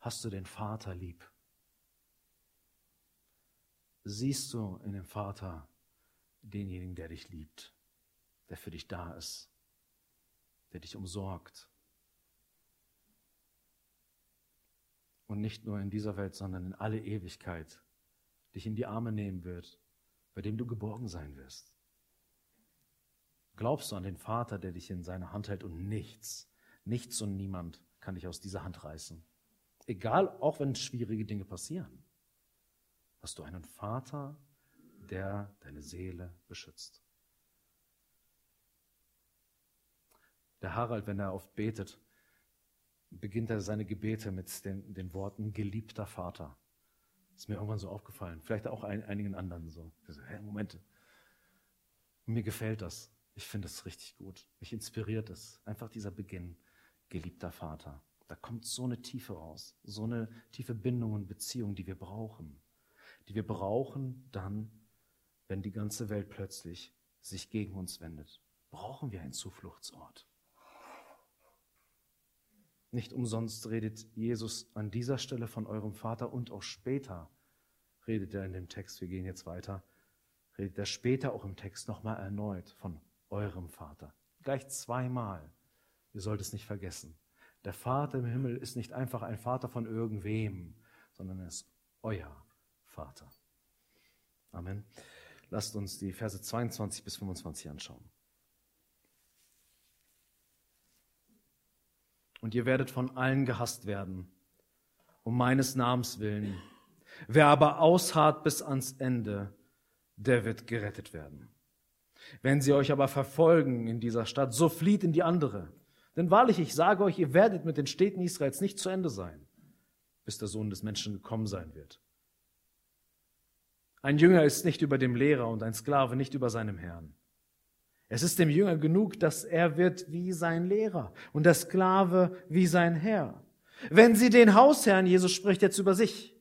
Hast du den Vater lieb? Siehst du in dem Vater denjenigen, der dich liebt, der für dich da ist, der dich umsorgt? Und nicht nur in dieser Welt, sondern in alle Ewigkeit dich in die Arme nehmen wird, bei dem du geborgen sein wirst. Glaubst du an den Vater, der dich in seine Hand hält und nichts, nichts und niemand kann dich aus dieser Hand reißen? Egal, auch wenn schwierige Dinge passieren, hast du einen Vater, der deine Seele beschützt. Der Harald, wenn er oft betet, beginnt er seine Gebete mit den, den Worten geliebter Vater. Ist mir irgendwann so aufgefallen. Vielleicht auch ein, einigen anderen so. so hey, Moment. Mir gefällt das. Ich finde es richtig gut. Mich inspiriert es. Einfach dieser Beginn. Geliebter Vater. Da kommt so eine Tiefe raus, so eine tiefe Bindung und Beziehung, die wir brauchen. Die wir brauchen dann, wenn die ganze Welt plötzlich sich gegen uns wendet. Brauchen wir einen Zufluchtsort. Nicht umsonst redet Jesus an dieser Stelle von eurem Vater und auch später redet er in dem Text, wir gehen jetzt weiter, redet er später auch im Text nochmal erneut von eurem Vater. Gleich zweimal. Ihr sollt es nicht vergessen. Der Vater im Himmel ist nicht einfach ein Vater von irgendwem, sondern er ist euer Vater. Amen. Lasst uns die Verse 22 bis 25 anschauen. Und ihr werdet von allen gehasst werden, um meines Namens willen. Wer aber ausharrt bis ans Ende, der wird gerettet werden. Wenn sie euch aber verfolgen in dieser Stadt, so flieht in die andere. Denn wahrlich, ich sage euch, ihr werdet mit den Städten Israels nicht zu Ende sein, bis der Sohn des Menschen gekommen sein wird. Ein Jünger ist nicht über dem Lehrer und ein Sklave nicht über seinem Herrn. Es ist dem Jünger genug, dass er wird wie sein Lehrer und der Sklave wie sein Herr. Wenn sie den Hausherrn, Jesus spricht jetzt über sich,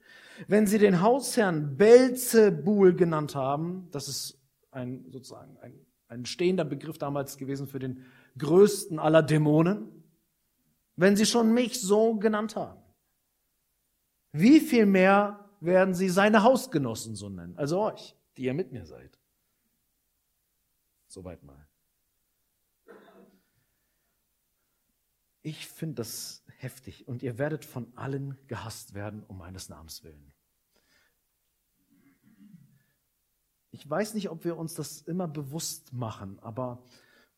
wenn sie den Hausherrn Belzebul genannt haben, das ist ein sozusagen ein, ein stehender Begriff damals gewesen für den größten aller Dämonen, wenn sie schon mich so genannt haben? Wie viel mehr werden sie seine Hausgenossen so nennen, also euch, die ihr mit mir seid? Soweit mal. Ich finde das heftig und ihr werdet von allen gehasst werden um meines Namens willen. Ich weiß nicht, ob wir uns das immer bewusst machen, aber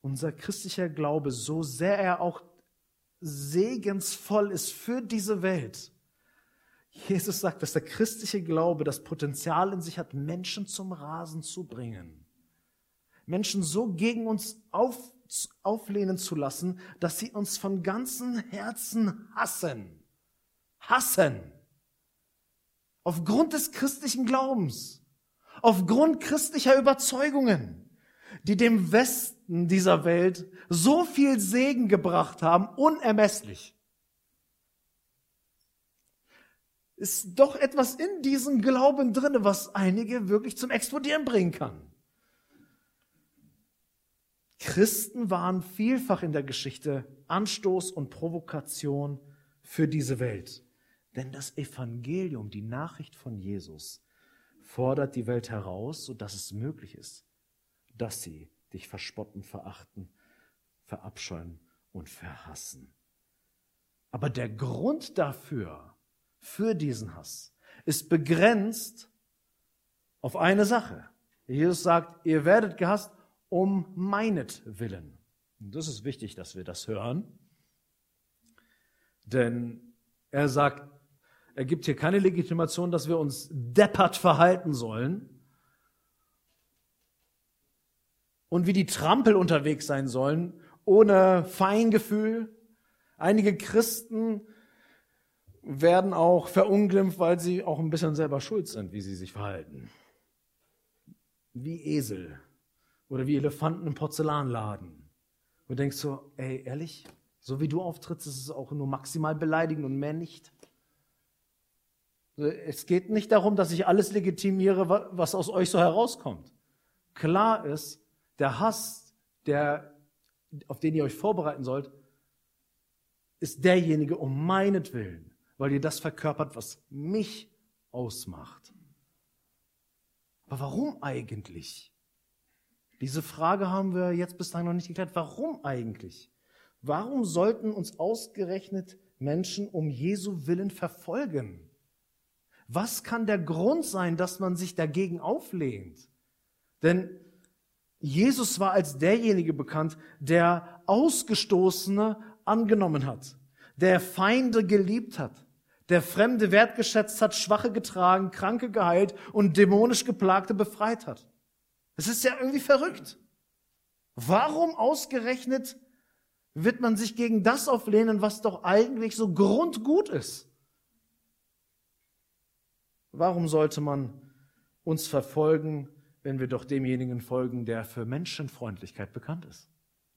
unser christlicher Glaube, so sehr er auch segensvoll ist für diese Welt. Jesus sagt, dass der christliche Glaube das Potenzial in sich hat, Menschen zum Rasen zu bringen. Menschen so gegen uns auf, auflehnen zu lassen, dass sie uns von ganzem Herzen hassen. Hassen. Aufgrund des christlichen Glaubens. Aufgrund christlicher Überzeugungen die dem Westen dieser Welt so viel Segen gebracht haben, unermesslich. Ist doch etwas in diesem Glauben drinne, was einige wirklich zum Explodieren bringen kann. Christen waren vielfach in der Geschichte Anstoß und Provokation für diese Welt. Denn das Evangelium, die Nachricht von Jesus, fordert die Welt heraus, sodass es möglich ist, dass sie dich verspotten, verachten, verabscheuen und verhassen. Aber der Grund dafür, für diesen Hass, ist begrenzt auf eine Sache. Jesus sagt, ihr werdet gehasst um meinetwillen. Und das ist wichtig, dass wir das hören. Denn er sagt, er gibt hier keine Legitimation, dass wir uns deppert verhalten sollen, und wie die Trampel unterwegs sein sollen, ohne Feingefühl. Einige Christen werden auch verunglimpft, weil sie auch ein bisschen selber schuld sind, wie sie sich verhalten. Wie Esel oder wie Elefanten im Porzellanladen. Und denkst so, ey, ehrlich, so wie du auftrittst, ist es auch nur maximal beleidigend und mehr nicht. Es geht nicht darum, dass ich alles legitimiere, was aus euch so herauskommt. Klar ist, der Hass, der, auf den ihr euch vorbereiten sollt, ist derjenige um meinetwillen, weil ihr das verkörpert, was mich ausmacht. Aber warum eigentlich? Diese Frage haben wir jetzt bis dahin noch nicht geklärt. Warum eigentlich? Warum sollten uns ausgerechnet Menschen um Jesu Willen verfolgen? Was kann der Grund sein, dass man sich dagegen auflehnt? Denn Jesus war als derjenige bekannt, der Ausgestoßene angenommen hat, der Feinde geliebt hat, der Fremde wertgeschätzt hat, Schwache getragen, Kranke geheilt und dämonisch Geplagte befreit hat. Es ist ja irgendwie verrückt. Warum ausgerechnet wird man sich gegen das auflehnen, was doch eigentlich so grundgut ist? Warum sollte man uns verfolgen, wenn wir doch demjenigen folgen, der für Menschenfreundlichkeit bekannt ist?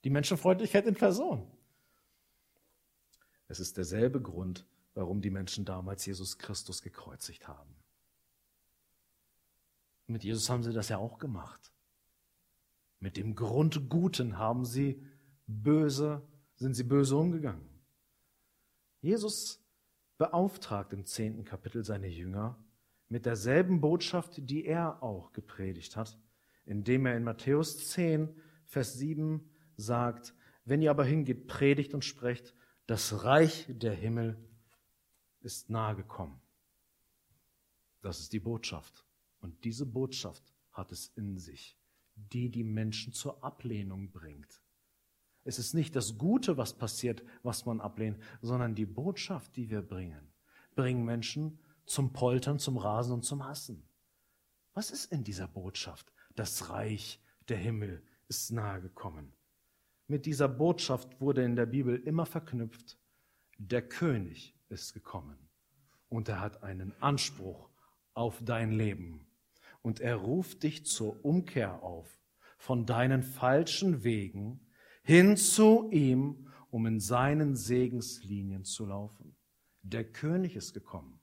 Die Menschenfreundlichkeit in Person. Es ist derselbe Grund, warum die Menschen damals Jesus Christus gekreuzigt haben. Mit Jesus haben sie das ja auch gemacht. Mit dem Grundguten haben sie böse, sind sie böse umgegangen. Jesus beauftragt im zehnten Kapitel seine Jünger mit derselben Botschaft, die er auch gepredigt hat, indem er in Matthäus 10, Vers 7 sagt, wenn ihr aber hingeht, predigt und sprecht, das Reich der Himmel ist nahe gekommen. Das ist die Botschaft. Und diese Botschaft hat es in sich, die die Menschen zur Ablehnung bringt. Es ist nicht das Gute, was passiert, was man ablehnt, sondern die Botschaft, die wir bringen, bringen Menschen zum Poltern, zum Rasen und zum Hassen. Was ist in dieser Botschaft? Das Reich der Himmel ist nahe gekommen. Mit dieser Botschaft wurde in der Bibel immer verknüpft, der König ist gekommen und er hat einen Anspruch auf dein Leben und er ruft dich zur Umkehr auf von deinen falschen Wegen hin zu ihm, um in seinen Segenslinien zu laufen. Der König ist gekommen.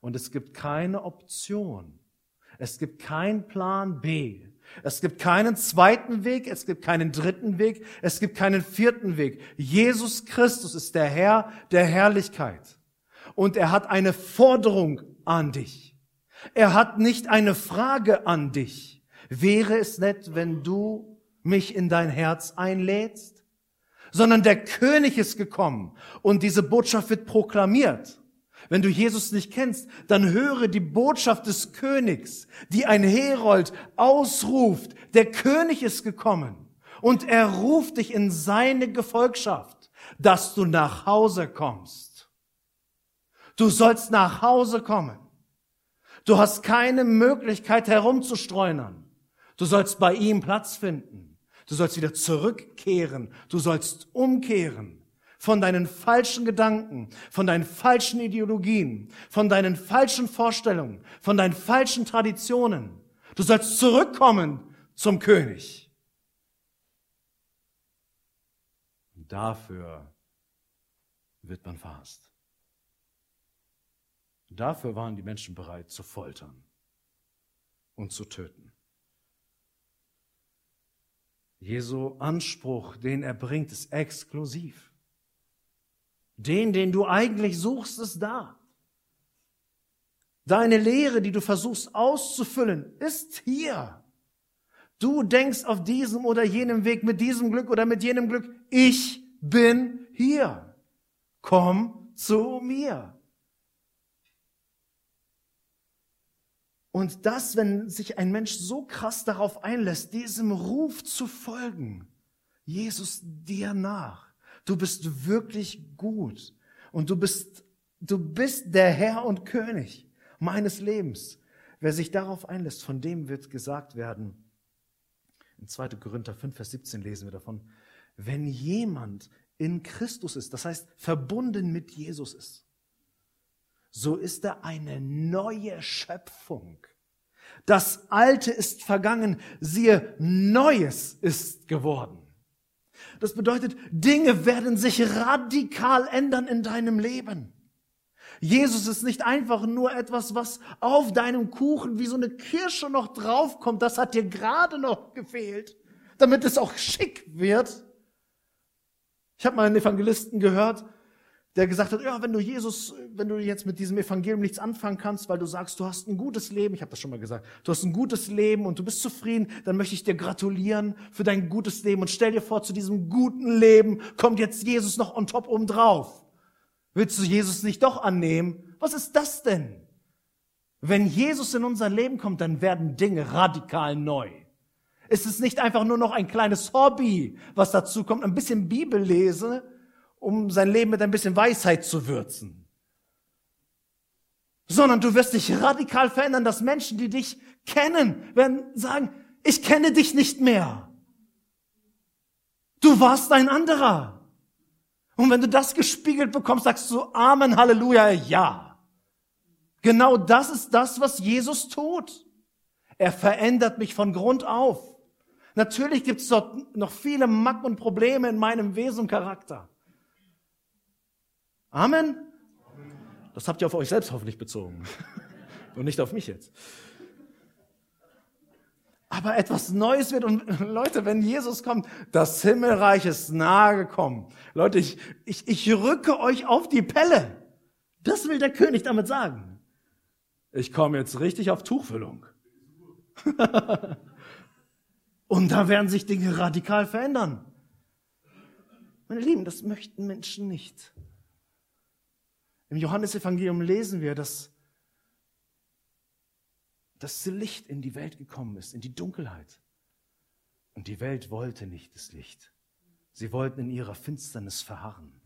Und es gibt keine Option. Es gibt keinen Plan B. Es gibt keinen zweiten Weg, es gibt keinen dritten Weg, es gibt keinen vierten Weg. Jesus Christus ist der Herr der Herrlichkeit. Und er hat eine Forderung an dich. Er hat nicht eine Frage an dich. Wäre es nett, wenn du mich in dein Herz einlädst? Sondern der König ist gekommen und diese Botschaft wird proklamiert. Wenn du Jesus nicht kennst, dann höre die Botschaft des Königs, die ein Herold ausruft. Der König ist gekommen und er ruft dich in seine Gefolgschaft, dass du nach Hause kommst. Du sollst nach Hause kommen. Du hast keine Möglichkeit herumzustreunern. Du sollst bei ihm Platz finden. Du sollst wieder zurückkehren. Du sollst umkehren von deinen falschen Gedanken, von deinen falschen Ideologien, von deinen falschen Vorstellungen, von deinen falschen Traditionen. Du sollst zurückkommen zum König. Und dafür wird man verhasst. Dafür waren die Menschen bereit zu foltern und zu töten. Jesu Anspruch, den er bringt, ist exklusiv. Den, den du eigentlich suchst, ist da. Deine Lehre, die du versuchst auszufüllen, ist hier. Du denkst auf diesem oder jenem Weg mit diesem Glück oder mit jenem Glück. Ich bin hier. Komm zu mir. Und das, wenn sich ein Mensch so krass darauf einlässt, diesem Ruf zu folgen, Jesus dir nach, Du bist wirklich gut. Und du bist, du bist der Herr und König meines Lebens. Wer sich darauf einlässt, von dem wird gesagt werden, in 2. Korinther 5, Vers 17 lesen wir davon, wenn jemand in Christus ist, das heißt verbunden mit Jesus ist, so ist er eine neue Schöpfung. Das Alte ist vergangen, siehe, Neues ist geworden. Das bedeutet, Dinge werden sich radikal ändern in deinem Leben. Jesus ist nicht einfach nur etwas, was auf deinem Kuchen wie so eine Kirsche noch draufkommt. Das hat dir gerade noch gefehlt, damit es auch schick wird. Ich habe mal einen Evangelisten gehört, der gesagt hat, ja, wenn du Jesus, wenn du jetzt mit diesem Evangelium nichts anfangen kannst, weil du sagst, du hast ein gutes Leben, ich habe das schon mal gesagt, du hast ein gutes Leben und du bist zufrieden, dann möchte ich dir gratulieren für dein gutes Leben und stell dir vor, zu diesem guten Leben kommt jetzt Jesus noch on top oben drauf. Willst du Jesus nicht doch annehmen? Was ist das denn? Wenn Jesus in unser Leben kommt, dann werden Dinge radikal neu. Es ist nicht einfach nur noch ein kleines Hobby, was dazu kommt, ein bisschen Bibel lese, um sein Leben mit ein bisschen Weisheit zu würzen. Sondern du wirst dich radikal verändern, dass Menschen, die dich kennen, werden sagen, ich kenne dich nicht mehr. Du warst ein anderer. Und wenn du das gespiegelt bekommst, sagst du Amen, Halleluja, ja. Genau das ist das, was Jesus tut. Er verändert mich von Grund auf. Natürlich gibt es dort noch viele Macken und Probleme in meinem Wesen und Charakter. Amen? Das habt ihr auf euch selbst hoffentlich bezogen und nicht auf mich jetzt aber etwas Neues wird. Und Leute, wenn Jesus kommt, das Himmelreich ist nahe gekommen. Leute, ich, ich, ich rücke euch auf die Pelle. Das will der König damit sagen. Ich komme jetzt richtig auf Tuchfüllung. Und da werden sich Dinge radikal verändern. Meine Lieben, das möchten Menschen nicht. Im Johannesevangelium lesen wir, dass das Licht in die Welt gekommen ist, in die Dunkelheit. Und die Welt wollte nicht das Licht. Sie wollten in ihrer Finsternis verharren.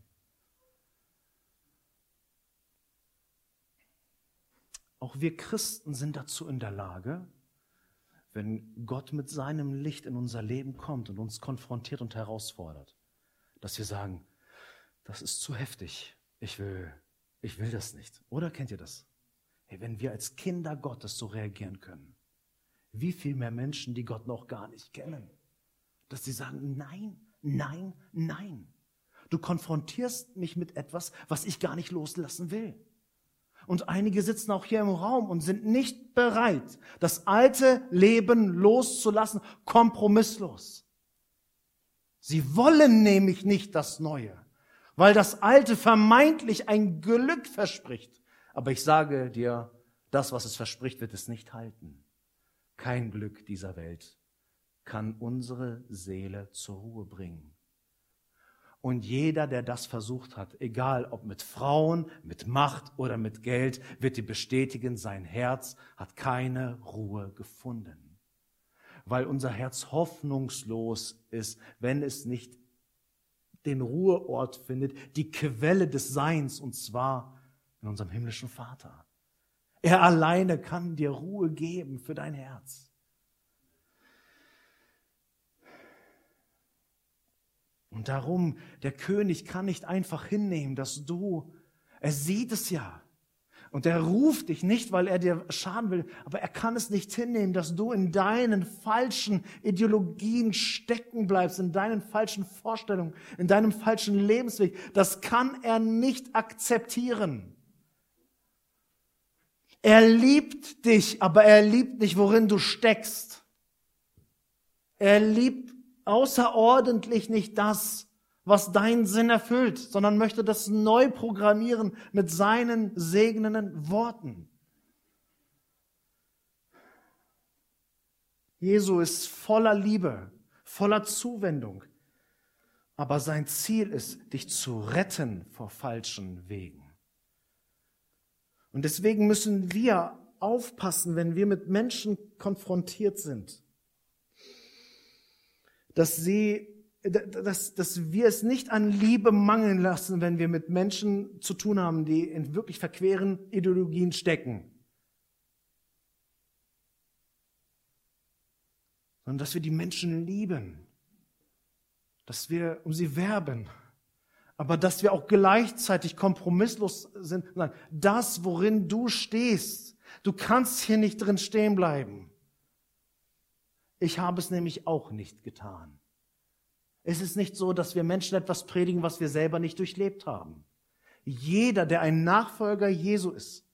Auch wir Christen sind dazu in der Lage, wenn Gott mit seinem Licht in unser Leben kommt und uns konfrontiert und herausfordert, dass wir sagen, das ist zu heftig. Ich will, ich will das nicht. Oder kennt ihr das? Hey, wenn wir als Kinder Gottes so reagieren können, wie viel mehr Menschen, die Gott noch gar nicht kennen, dass sie sagen, nein, nein, nein. Du konfrontierst mich mit etwas, was ich gar nicht loslassen will. Und einige sitzen auch hier im Raum und sind nicht bereit, das alte Leben loszulassen, kompromisslos. Sie wollen nämlich nicht das Neue, weil das alte vermeintlich ein Glück verspricht. Aber ich sage dir, das, was es verspricht, wird es nicht halten. Kein Glück dieser Welt kann unsere Seele zur Ruhe bringen. Und jeder, der das versucht hat, egal ob mit Frauen, mit Macht oder mit Geld, wird dir bestätigen, sein Herz hat keine Ruhe gefunden. Weil unser Herz hoffnungslos ist, wenn es nicht den Ruheort findet, die Quelle des Seins, und zwar in unserem himmlischen Vater. Er alleine kann dir Ruhe geben für dein Herz. Und darum, der König kann nicht einfach hinnehmen, dass du, er sieht es ja. Und er ruft dich nicht, weil er dir schaden will, aber er kann es nicht hinnehmen, dass du in deinen falschen Ideologien stecken bleibst, in deinen falschen Vorstellungen, in deinem falschen Lebensweg. Das kann er nicht akzeptieren. Er liebt dich, aber er liebt nicht, worin du steckst. Er liebt außerordentlich nicht das, was deinen Sinn erfüllt, sondern möchte das neu programmieren mit seinen segnenden Worten. Jesu ist voller Liebe, voller Zuwendung, aber sein Ziel ist, dich zu retten vor falschen Wegen. Und deswegen müssen wir aufpassen, wenn wir mit Menschen konfrontiert sind, dass sie, dass, dass wir es nicht an Liebe mangeln lassen, wenn wir mit Menschen zu tun haben, die in wirklich verqueren Ideologien stecken. Sondern dass wir die Menschen lieben, dass wir um sie werben, aber dass wir auch gleichzeitig kompromisslos sind. Das, worin du stehst, du kannst hier nicht drin stehen bleiben. Ich habe es nämlich auch nicht getan. Es ist nicht so, dass wir Menschen etwas predigen, was wir selber nicht durchlebt haben. Jeder, der ein Nachfolger Jesu ist,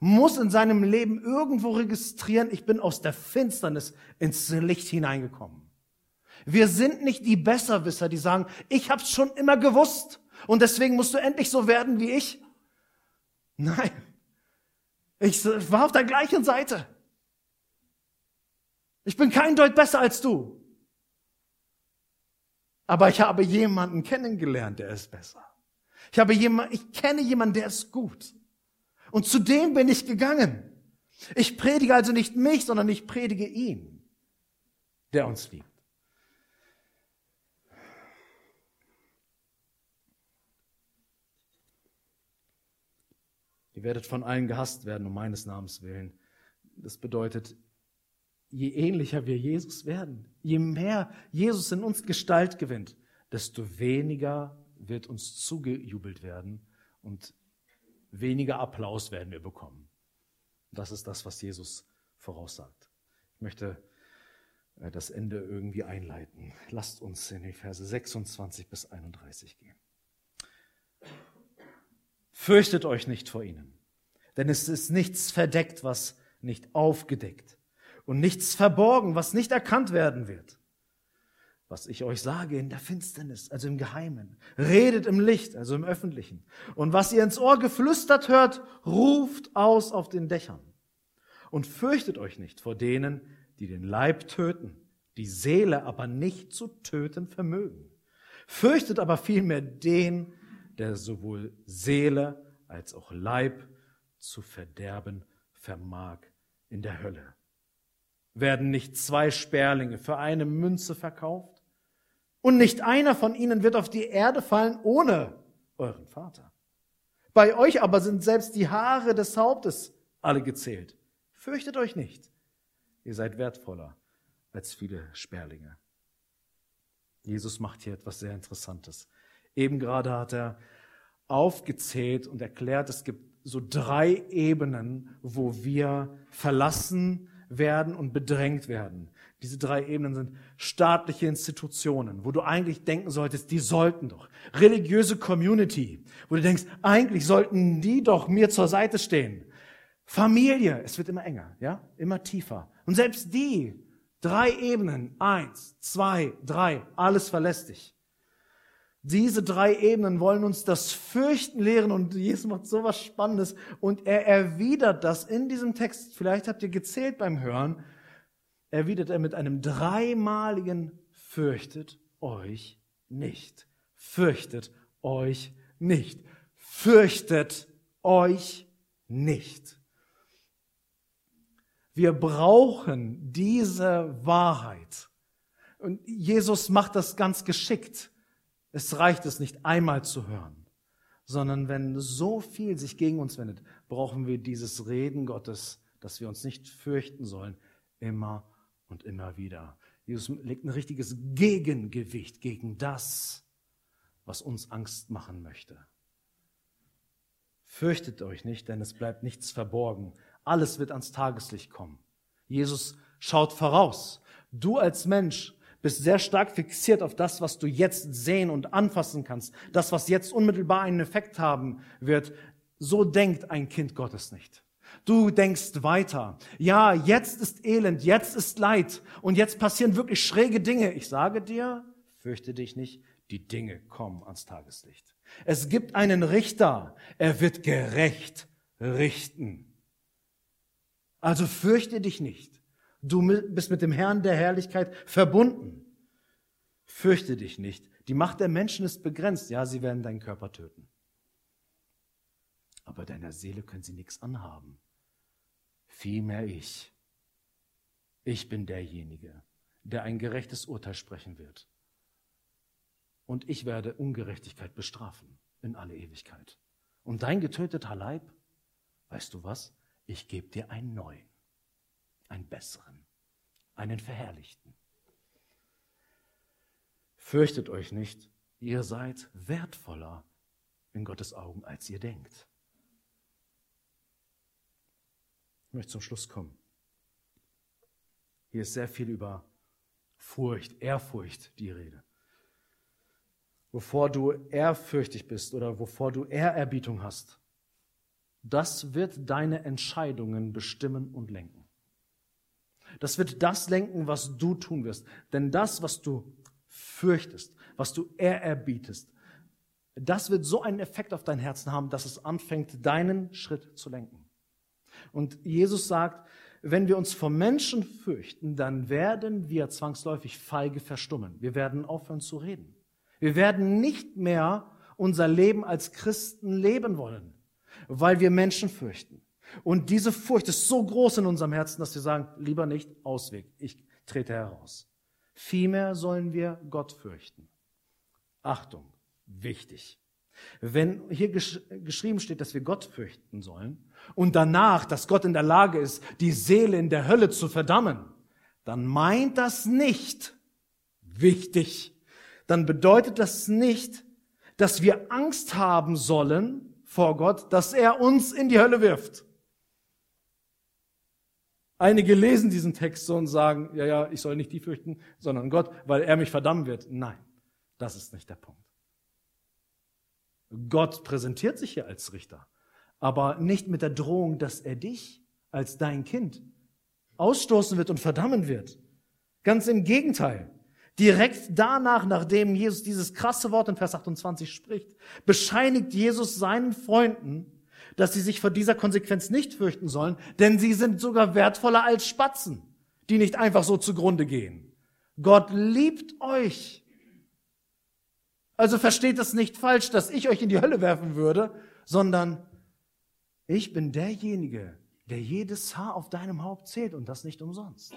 muss in seinem Leben irgendwo registrieren, ich bin aus der Finsternis ins Licht hineingekommen. Wir sind nicht die Besserwisser, die sagen, ich hab's schon immer gewusst und deswegen musst du endlich so werden wie ich. Nein, ich war auf der gleichen Seite. Ich bin kein Deut besser als du. Aber ich habe jemanden kennengelernt, der ist besser. Ich habe jemanden, ich kenne jemanden, der ist gut. Und zu dem bin ich gegangen. Ich predige also nicht mich, sondern ich predige ihn, der uns liebt. Ihr werdet von allen gehasst werden um meines Namens willen. Das bedeutet, je ähnlicher wir Jesus werden, je mehr Jesus in uns Gestalt gewinnt, desto weniger wird uns zugejubelt werden und weniger Applaus werden wir bekommen. Das ist das, was Jesus voraussagt. Ich möchte äh, das Ende irgendwie einleiten. Lasst uns in die Verse 26 bis 31 gehen. Fürchtet euch nicht vor ihnen, denn es ist nichts verdeckt, was nicht aufgedeckt und nichts verborgen, was nicht erkannt werden wird. Was ich euch sage in der Finsternis, also im Geheimen, redet im Licht, also im Öffentlichen. Und was ihr ins Ohr geflüstert hört, ruft aus auf den Dächern. Und fürchtet euch nicht vor denen, die den Leib töten, die Seele aber nicht zu töten vermögen. Fürchtet aber vielmehr den, der sowohl Seele als auch Leib zu verderben vermag in der Hölle. Werden nicht zwei Sperlinge für eine Münze verkauft? Und nicht einer von ihnen wird auf die Erde fallen ohne euren Vater. Bei euch aber sind selbst die Haare des Hauptes alle gezählt. Fürchtet euch nicht. Ihr seid wertvoller als viele Sperlinge. Jesus macht hier etwas sehr Interessantes. Eben gerade hat er aufgezählt und erklärt, es gibt so drei Ebenen, wo wir verlassen werden und bedrängt werden. Diese drei Ebenen sind staatliche Institutionen, wo du eigentlich denken solltest, die sollten doch. Religiöse Community, wo du denkst, eigentlich sollten die doch mir zur Seite stehen. Familie, es wird immer enger, ja, immer tiefer. Und selbst die drei Ebenen, eins, zwei, drei, alles verlässt dich. Diese drei Ebenen wollen uns das Fürchten lehren und Jesus macht sowas Spannendes und er erwidert das in diesem Text. Vielleicht habt ihr gezählt beim Hören. Erwidert er mit einem dreimaligen Fürchtet euch nicht. Fürchtet euch nicht. Fürchtet euch nicht. Wir brauchen diese Wahrheit. Und Jesus macht das ganz geschickt. Es reicht es nicht einmal zu hören, sondern wenn so viel sich gegen uns wendet, brauchen wir dieses Reden Gottes, dass wir uns nicht fürchten sollen, immer und immer wieder. Jesus legt ein richtiges Gegengewicht gegen das, was uns Angst machen möchte. Fürchtet euch nicht, denn es bleibt nichts verborgen. Alles wird ans Tageslicht kommen. Jesus schaut voraus. Du als Mensch bist sehr stark fixiert auf das, was du jetzt sehen und anfassen kannst, das, was jetzt unmittelbar einen Effekt haben wird. So denkt ein Kind Gottes nicht. Du denkst weiter. Ja, jetzt ist Elend, jetzt ist Leid und jetzt passieren wirklich schräge Dinge. Ich sage dir, fürchte dich nicht, die Dinge kommen ans Tageslicht. Es gibt einen Richter, er wird gerecht richten. Also fürchte dich nicht. Du bist mit dem Herrn der Herrlichkeit verbunden. Fürchte dich nicht. Die Macht der Menschen ist begrenzt. Ja, sie werden deinen Körper töten. Aber deiner Seele können sie nichts anhaben. Vielmehr ich. Ich bin derjenige, der ein gerechtes Urteil sprechen wird. Und ich werde Ungerechtigkeit bestrafen in alle Ewigkeit. Und dein getöteter Leib, weißt du was? Ich gebe dir einen neuen einen besseren, einen verherrlichten. Fürchtet euch nicht, ihr seid wertvoller in Gottes Augen, als ihr denkt. Ich möchte zum Schluss kommen. Hier ist sehr viel über Furcht, Ehrfurcht die Rede. wovor du ehrfürchtig bist oder wovor du Ehrerbietung hast, das wird deine Entscheidungen bestimmen und lenken. Das wird das lenken, was du tun wirst. Denn das, was du fürchtest, was du ehrerbietest, das wird so einen Effekt auf dein Herzen haben, dass es anfängt, deinen Schritt zu lenken. Und Jesus sagt, wenn wir uns vor Menschen fürchten, dann werden wir zwangsläufig feige verstummen. Wir werden aufhören zu reden. Wir werden nicht mehr unser Leben als Christen leben wollen, weil wir Menschen fürchten. Und diese Furcht ist so groß in unserem Herzen, dass wir sagen, lieber nicht, Ausweg, ich trete heraus. Vielmehr sollen wir Gott fürchten. Achtung, wichtig. Wenn hier gesch geschrieben steht, dass wir Gott fürchten sollen und danach, dass Gott in der Lage ist, die Seele in der Hölle zu verdammen, dann meint das nicht wichtig. Dann bedeutet das nicht, dass wir Angst haben sollen vor Gott, dass er uns in die Hölle wirft. Einige lesen diesen Text so und sagen, ja, ja, ich soll nicht die fürchten, sondern Gott, weil er mich verdammen wird. Nein, das ist nicht der Punkt. Gott präsentiert sich hier als Richter, aber nicht mit der Drohung, dass er dich als dein Kind ausstoßen wird und verdammen wird. Ganz im Gegenteil. Direkt danach, nachdem Jesus dieses krasse Wort in Vers 28 spricht, bescheinigt Jesus seinen Freunden, dass sie sich vor dieser Konsequenz nicht fürchten sollen, denn sie sind sogar wertvoller als Spatzen, die nicht einfach so zugrunde gehen. Gott liebt euch. Also versteht es nicht falsch, dass ich euch in die Hölle werfen würde, sondern ich bin derjenige, der jedes Haar auf deinem Haupt zählt und das nicht umsonst.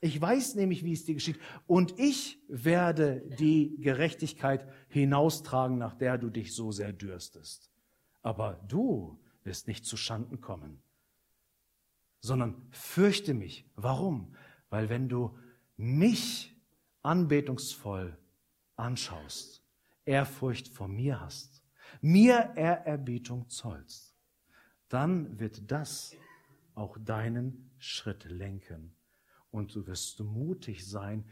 Ich weiß nämlich, wie es dir geschieht. Und ich werde die Gerechtigkeit hinaustragen, nach der du dich so sehr dürstest. Aber du wirst nicht zu Schanden kommen, sondern fürchte mich. Warum? Weil wenn du mich anbetungsvoll anschaust, Ehrfurcht vor mir hast, mir Ehrerbietung zollst, dann wird das auch deinen Schritt lenken und du wirst mutig sein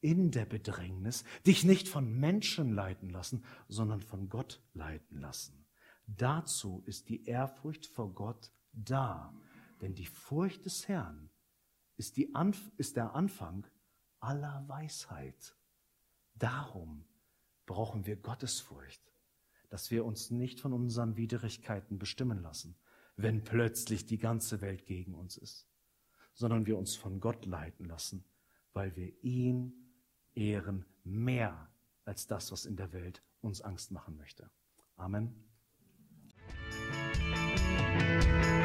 in der Bedrängnis, dich nicht von Menschen leiten lassen, sondern von Gott leiten lassen. Dazu ist die Ehrfurcht vor Gott da, denn die Furcht des Herrn ist, die Anf ist der Anfang aller Weisheit. Darum brauchen wir Gottesfurcht, dass wir uns nicht von unseren Widrigkeiten bestimmen lassen, wenn plötzlich die ganze Welt gegen uns ist, sondern wir uns von Gott leiten lassen, weil wir ihn ehren mehr als das, was in der Welt uns Angst machen möchte. Amen. thank you